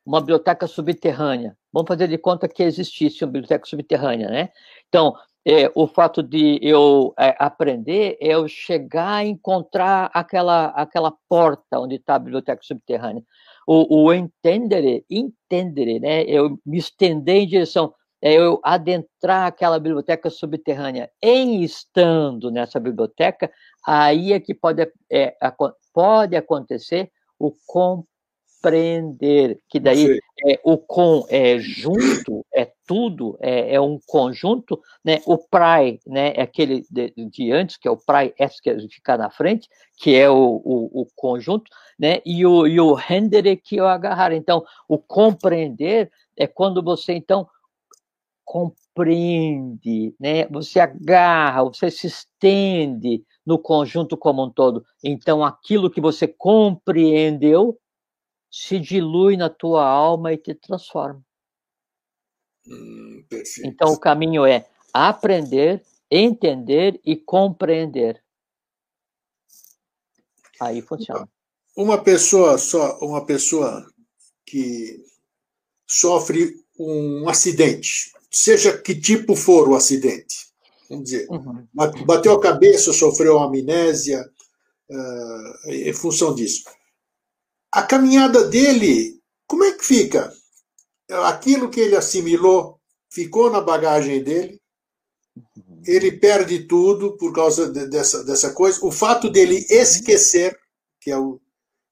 uma biblioteca subterrânea. Vamos fazer de conta que existisse uma biblioteca subterrânea, né? Então, é, o fato de eu é, aprender é eu chegar a encontrar aquela, aquela porta onde está a biblioteca subterrânea. O, o entender, entender, né? Eu me estender em direção é eu adentrar aquela biblioteca subterrânea. Em estando nessa biblioteca, aí é que pode, é, pode acontecer o compreender, que daí é, o com é junto, é tudo, é, é um conjunto, né? O prai, né? É aquele de, de antes, que é o prai S, que fica na frente, que é o, o, o conjunto, né? E o, e o render que é o agarrar. Então, o compreender é quando você, então, compreende, né? Você agarra, você se estende no conjunto como um todo. Então, aquilo que você compreendeu se dilui na tua alma e te transforma. Hum, então, o caminho é aprender, entender e compreender. Aí funciona. Uma pessoa só, uma pessoa que sofre um acidente, seja que tipo for o acidente. Vamos dizer, uhum. bateu a cabeça, sofreu amnésia, uh, em função disso. A caminhada dele, como é que fica? Aquilo que ele assimilou ficou na bagagem dele, ele perde tudo por causa de, dessa, dessa coisa. O fato dele esquecer, que é o,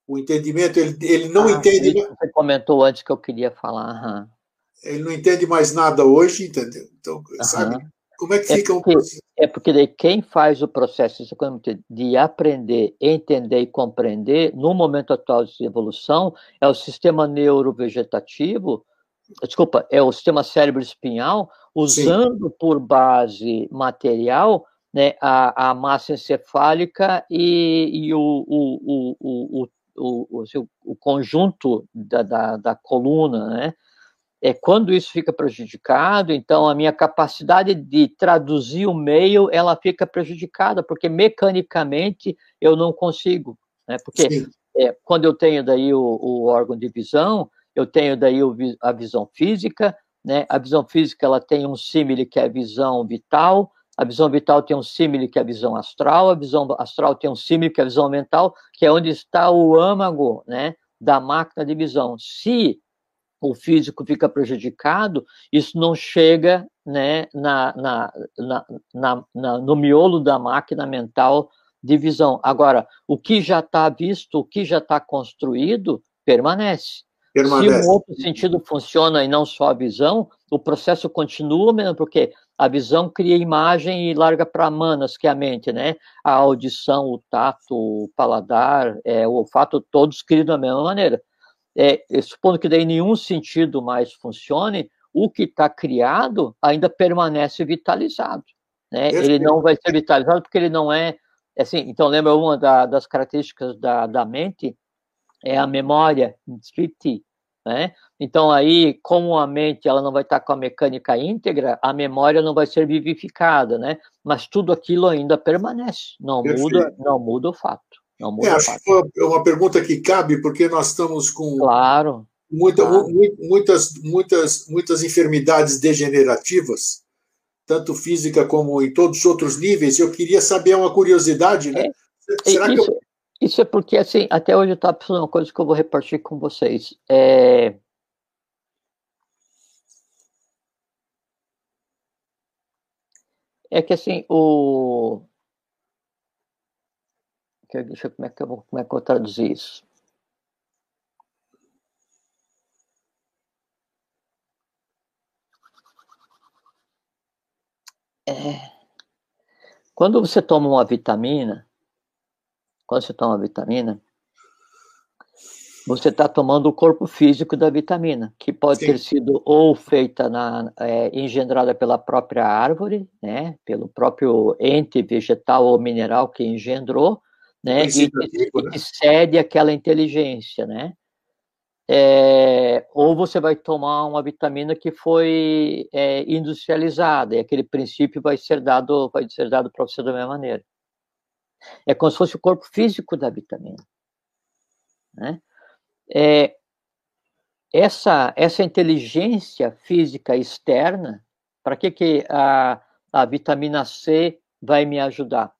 o entendimento, ele, ele não ah, entende. Você comentou antes que eu queria falar. Uhum ele não entende mais nada hoje, entendeu? Então, uhum. sabe? Como é que é fica porque, um É porque quem faz o processo de aprender, entender e compreender, no momento atual de evolução, é o sistema neurovegetativo, desculpa, é o sistema cérebro espinhal, usando Sim. por base material né, a, a massa encefálica e, e o, o, o, o, o, o, conjunto da, da, da coluna, né? É, quando isso fica prejudicado, então a minha capacidade de traduzir o meio ela fica prejudicada, porque mecanicamente eu não consigo, né? Porque é, quando eu tenho daí o, o, órgão de visão, eu tenho daí o, a visão física, né? A visão física ela tem um símile que é a visão vital, a visão vital tem um símile que é a visão astral, a visão astral tem um símile que é a visão mental, que é onde está o âmago, né? Da máquina de visão. Se o físico fica prejudicado, isso não chega né, na, na, na, na, no miolo da máquina mental de visão. Agora, o que já está visto, o que já está construído, permanece. permanece. Se um outro sentido funciona e não só a visão, o processo continua mesmo, porque a visão cria imagem e larga para manas, que é a mente, né? A audição, o tato, o paladar, é, o olfato, todos criam da mesma maneira é, supondo que daí nenhum sentido mais funcione, o que está criado ainda permanece vitalizado. Né? Ele não vai ser vitalizado porque ele não é. Assim, então, lembra uma da, das características da, da mente? É a memória, né? Então aí, como a mente ela não vai estar com a mecânica íntegra, a memória não vai ser vivificada, né? Mas tudo aquilo ainda permanece, não Perfeito. muda, não muda o fato. Não muda é, acho que é uma pergunta que cabe porque nós estamos com claro, muita, claro. muitas, muitas, muitas enfermidades degenerativas, tanto física como em todos os outros níveis. Eu queria saber uma curiosidade, né? É, Será isso, que eu... isso é porque assim, até hoje eu estava pensando uma coisa que eu vou repartir com vocês. É É que assim, o. Deixa eu como é que eu como é que eu vou traduzir isso? É... Quando você toma uma vitamina, quando você toma uma vitamina, você está tomando o corpo físico da vitamina, que pode Sim. ter sido ou feita na, é, engendrada pela própria árvore, né, pelo próprio ente vegetal ou mineral que engendrou, né, e, né? e cede aquela inteligência, né. É, ou você vai tomar uma vitamina que foi é, industrializada, e aquele princípio vai ser dado, vai ser dado para você da mesma maneira. É como se fosse o corpo físico da vitamina, né? é, essa, essa inteligência física externa, para que, que a, a vitamina C vai me ajudar?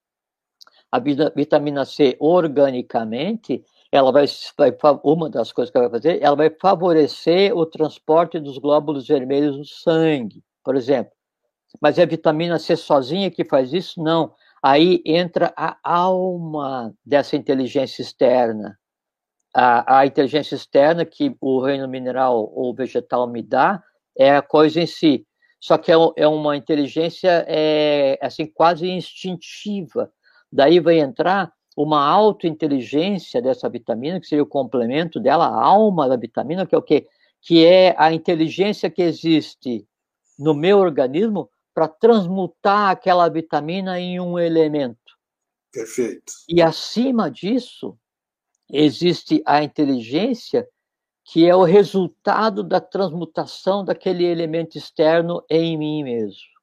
A vitamina C, organicamente, ela vai, vai, uma das coisas que ela vai fazer, ela vai favorecer o transporte dos glóbulos vermelhos no sangue, por exemplo. Mas é a vitamina C sozinha que faz isso? Não. Aí entra a alma dessa inteligência externa, a, a inteligência externa que o reino mineral ou vegetal me dá é a coisa em si. Só que é, é uma inteligência é, assim quase instintiva. Daí vai entrar uma autointeligência dessa vitamina, que seria o complemento dela, a alma da vitamina, que é o quê? Que é a inteligência que existe no meu organismo para transmutar aquela vitamina em um elemento. Perfeito. E acima disso, existe a inteligência, que é o resultado da transmutação daquele elemento externo em mim mesmo.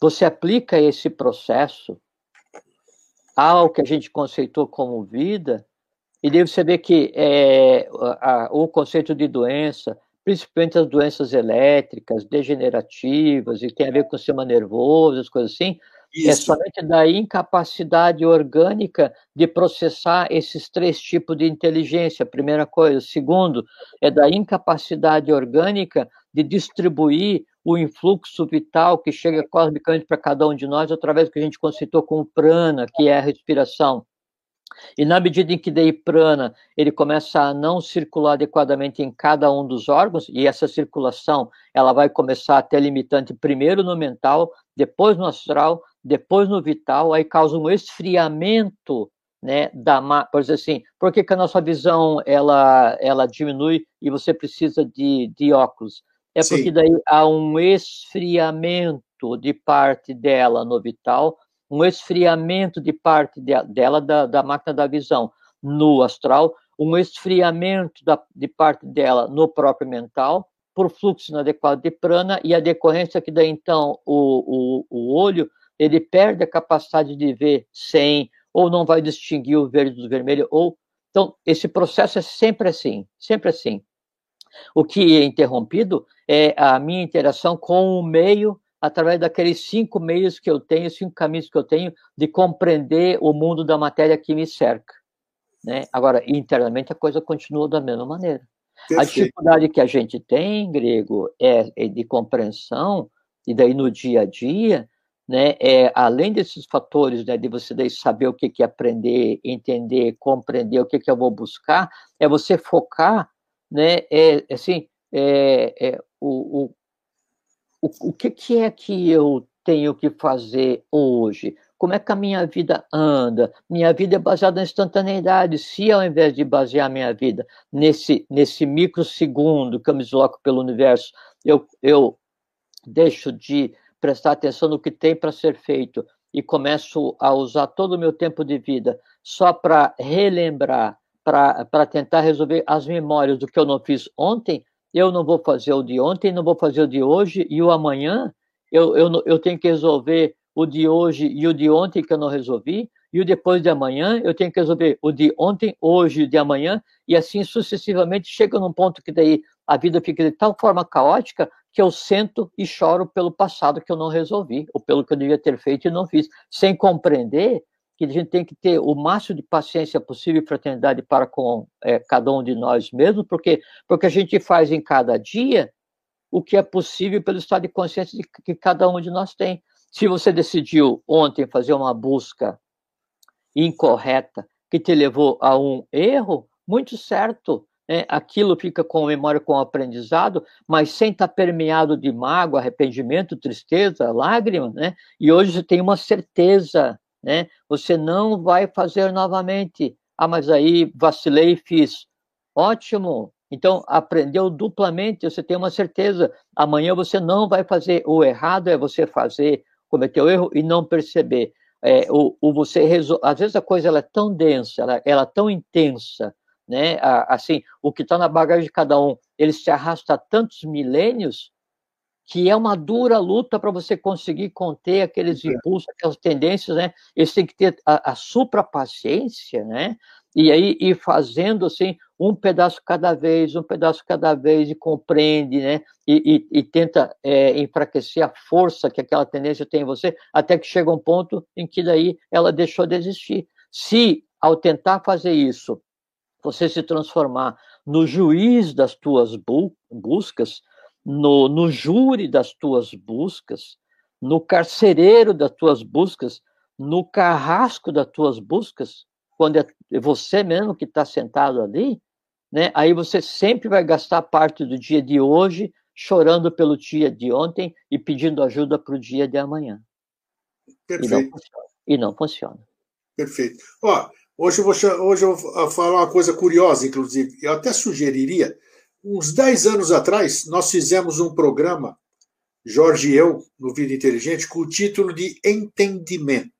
Você aplica esse processo ao que a gente conceitou como vida, e deve você vê que é, a, o conceito de doença, principalmente as doenças elétricas, degenerativas, e tem a ver com o sistema nervoso, as coisas assim, é Isso. É somente da incapacidade orgânica de processar esses três tipos de inteligência, primeira coisa. Segundo, é da incapacidade orgânica de distribuir o influxo vital que chega cosmicamente para cada um de nós através do que a gente conceitou como prana, que é a respiração. E na medida em que daí prana ele começa a não circular adequadamente em cada um dos órgãos, e essa circulação ela vai começar a ter limitante primeiro no mental, depois no astral, depois no vital, aí causa um esfriamento né, da, por exemplo assim, por que, que a nossa visão ela, ela diminui e você precisa de, de óculos? É Sim. porque daí há um esfriamento de parte dela no vital, um esfriamento de parte de, dela da, da máquina da visão no astral, um esfriamento da, de parte dela no próprio mental, por fluxo inadequado de prana, e a decorrência que daí então o, o, o olho ele perde a capacidade de ver sem, ou não vai distinguir o verde do vermelho, ou. Então, esse processo é sempre assim, sempre assim. O que é interrompido é a minha interação com o meio através daqueles cinco meios que eu tenho, cinco caminhos que eu tenho de compreender o mundo da matéria que me cerca. Né? Agora, internamente a coisa continua da mesma maneira. Perfeito. A dificuldade que a gente tem, grego, é, é de compreensão, e daí no dia a dia, né, é, além desses fatores né, de você saber o que, que é aprender, entender, compreender o que, que eu vou buscar, é você focar, né, é, assim, é, é o, o, o, o que, que é que eu tenho que fazer hoje? Como é que a minha vida anda? Minha vida é baseada na instantaneidade. Se ao invés de basear minha vida nesse, nesse microsegundo que eu me desloco pelo universo, eu, eu deixo de prestar atenção no que tem para ser feito e começo a usar todo o meu tempo de vida só para relembrar, para tentar resolver as memórias do que eu não fiz ontem, eu não vou fazer o de ontem, não vou fazer o de hoje, e o amanhã eu, eu, eu tenho que resolver o de hoje e o de ontem que eu não resolvi, e o depois de amanhã eu tenho que resolver o de ontem, hoje e de amanhã, e assim sucessivamente chega num ponto que daí a vida fica de tal forma caótica que eu sento e choro pelo passado que eu não resolvi, ou pelo que eu devia ter feito e não fiz, sem compreender que a gente tem que ter o máximo de paciência possível e fraternidade para com é, cada um de nós mesmos, porque, porque a gente faz em cada dia o que é possível pelo estado de consciência que cada um de nós tem. Se você decidiu ontem fazer uma busca incorreta que te levou a um erro, muito certo, né? aquilo fica com memória, com aprendizado, mas sem estar permeado de mágoa, arrependimento, tristeza, lágrima, né? E hoje você tem uma certeza né? Você não vai fazer novamente. Ah, mas aí vacilei e fiz. Ótimo. Então, aprendeu duplamente, você tem uma certeza. Amanhã você não vai fazer. O errado é você fazer, cometer o erro e não perceber. É, você resol... Às vezes a coisa ela é tão densa, ela, ela é tão intensa, né? Assim, o que está na bagagem de cada um, ele se arrasta há tantos milênios que é uma dura luta para você conseguir conter aqueles é. impulsos, aquelas tendências, né? Eles têm que ter a, a supra-paciência, né? E aí ir fazendo, assim, um pedaço cada vez, um pedaço cada vez, e compreende, né? E, e, e tenta é, enfraquecer a força que aquela tendência tem em você, até que chega um ponto em que daí ela deixou de existir. Se, ao tentar fazer isso, você se transformar no juiz das tuas bu buscas, no, no júri das tuas buscas, no carcereiro das tuas buscas, no carrasco das tuas buscas, quando é você mesmo que está sentado ali, né? Aí você sempre vai gastar parte do dia de hoje chorando pelo dia de ontem e pedindo ajuda para o dia de amanhã. Perfeito. E não funciona. E não funciona. Perfeito. Ó, hoje eu, vou, hoje eu vou falar uma coisa curiosa, inclusive. Eu até sugeriria uns 10 anos atrás, nós fizemos um programa, Jorge e eu, no Vida Inteligente, com o título de Entendimento.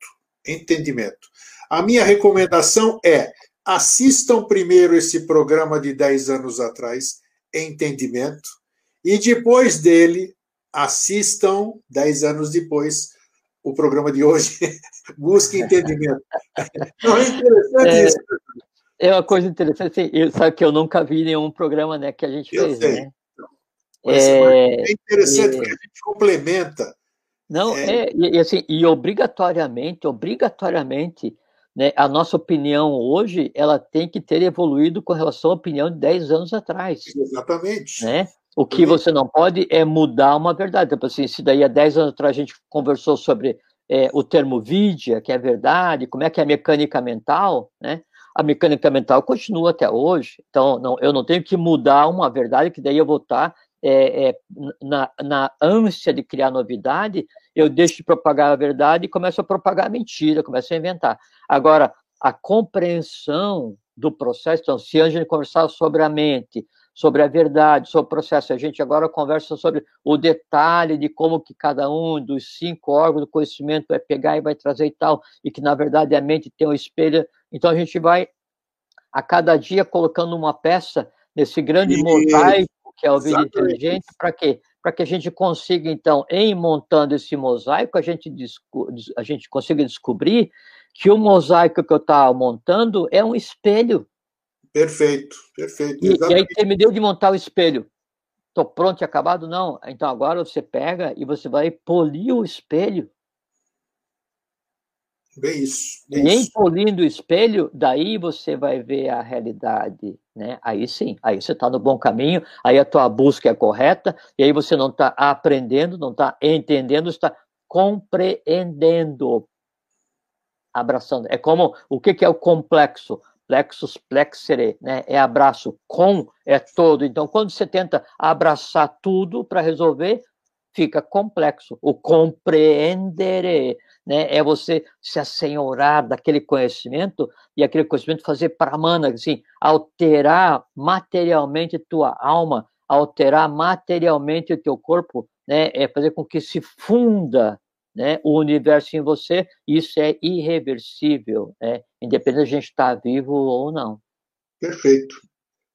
Entendimento. A minha recomendação é assistam primeiro esse programa de 10 anos atrás, Entendimento, e depois dele, assistam, 10 anos depois, o programa de hoje, Busque Entendimento. Não é interessante é, isso? É uma coisa interessante, assim, eu, sabe que eu nunca vi nenhum programa né, que a gente eu fez, sei. né? É, é, interessante, porque a gente complementa. Não, é, é e, assim, e obrigatoriamente, obrigatoriamente, né, a nossa opinião hoje, ela tem que ter evoluído com relação à opinião de 10 anos atrás. Exatamente. Né? O que você não pode é mudar uma verdade. Tipo assim, se daí há 10 anos atrás a gente conversou sobre é, o termo vidia, que é verdade, como é que é a mecânica mental, né? A mecânica mental continua até hoje. Então, não, eu não tenho que mudar uma verdade, que daí eu vou estar é, é, na, na ânsia de criar novidade, eu deixo de propagar a verdade e começo a propagar a mentira, começo a inventar. Agora, a compreensão do processo, então, se a gente conversar sobre a mente, sobre a verdade, sobre o processo, a gente agora conversa sobre o detalhe de como que cada um dos cinco órgãos do conhecimento vai pegar e vai trazer e tal, e que, na verdade, a mente tem um espelho então a gente vai a cada dia colocando uma peça nesse grande e... mosaico que é o vida inteligente, para quê? Para que a gente consiga, então, em montando esse mosaico, a gente, a gente consiga descobrir que o mosaico que eu estava montando é um espelho. Perfeito, perfeito. E, e aí terminei de montar o espelho. Estou pronto e acabado? Não. Então agora você pega e você vai polir o espelho. Bem isso. Bem Nem isso. polindo o espelho, daí você vai ver a realidade, né? Aí sim, aí você está no bom caminho, aí a tua busca é correta, e aí você não está aprendendo, não está entendendo, está compreendendo, abraçando. É como, o que, que é o complexo? Plexus plexere, né? É abraço, com é todo. Então, quando você tenta abraçar tudo para resolver, fica complexo. O compreendere né? É você se assenhorar daquele conhecimento e aquele conhecimento fazer para mana, assim, alterar materialmente tua alma, alterar materialmente o teu corpo, né? É fazer com que se funda né, o universo em você, isso é irreversível, né, independente de a gente estar tá vivo ou não. Perfeito.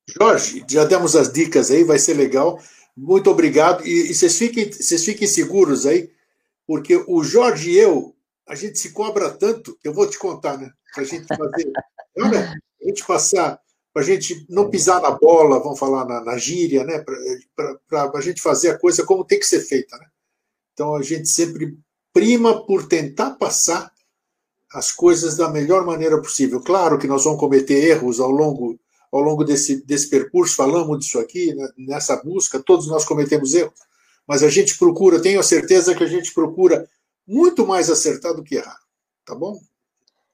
Jorge, já demos as dicas aí, vai ser legal. Muito obrigado. E, e vocês, fiquem, vocês fiquem seguros aí, porque o Jorge e eu, a gente se cobra tanto, eu vou te contar, né? Para a gente fazer. Olha, a gente passar, para a gente não pisar na bola, vamos falar na, na gíria, né? Para a gente fazer a coisa como tem que ser feita, né? Então a gente sempre prima por tentar passar as coisas da melhor maneira possível. Claro que nós vamos cometer erros ao longo ao longo desse, desse percurso, falamos disso aqui, né, nessa busca, todos nós cometemos erros, mas a gente procura, tenho a certeza que a gente procura muito mais acertar do que errar, tá bom?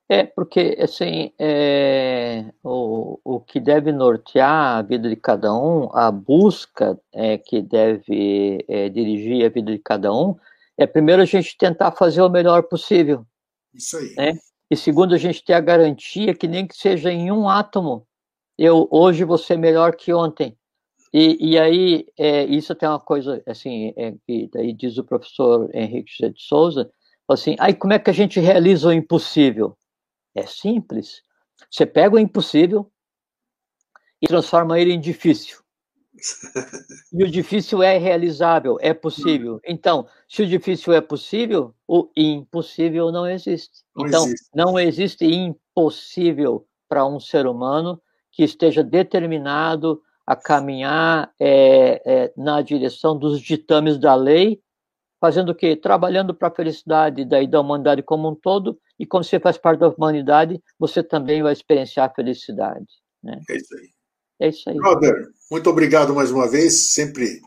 É, porque, assim, é, o, o que deve nortear a vida de cada um, a busca é, que deve é, dirigir a vida de cada um, é primeiro a gente tentar fazer o melhor possível. Isso aí. Né? E segundo, a gente ter a garantia que nem que seja em um átomo, eu hoje vou ser melhor que ontem. E, e aí, é, isso tem uma coisa, assim, é, que daí diz o professor Henrique José de Souza, assim, aí como é que a gente realiza o impossível? É simples. Você pega o impossível e transforma ele em difícil. E o difícil é realizável, é possível. Então, se o difícil é possível, o impossível não existe. Não então, existe. não existe impossível para um ser humano que esteja determinado a caminhar é, é, na direção dos ditames da lei, fazendo o quê? Trabalhando para a felicidade da, da humanidade como um todo, e como você faz parte da humanidade, você também vai experienciar a felicidade. Né? É isso aí. É isso aí. Brother, muito obrigado mais uma vez, sempre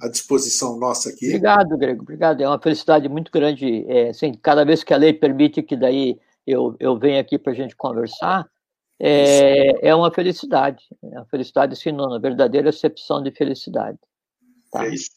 à disposição nossa aqui. Obrigado, Grego, obrigado. É uma felicidade muito grande. É, assim, cada vez que a lei permite que daí eu, eu venha aqui para a gente conversar, é, é uma felicidade. É uma felicidade sinônima, verdadeira excepção de felicidade. Tá? É isso.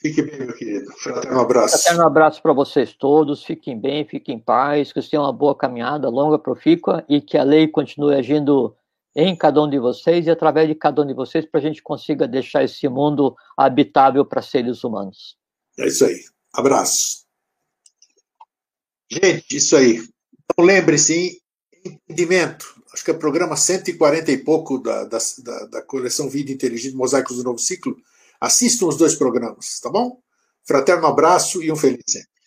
Fique bem, meu querido. Fraterno abraço. Fraterno abraço para vocês todos. Fiquem bem, fiquem em paz, que vocês tenham uma boa caminhada, longa, profícua, e que a lei continue agindo em cada um de vocês e através de cada um de vocês para a gente consiga deixar esse mundo habitável para seres humanos. É isso aí. Abraço. Gente, isso aí. Então lembre-se, entendimento acho que é o programa 140 e pouco da, da, da, coleção Vida Inteligente Mosaicos do Novo Ciclo. Assistam os dois programas, tá bom? Fraterno abraço e um feliz sempre.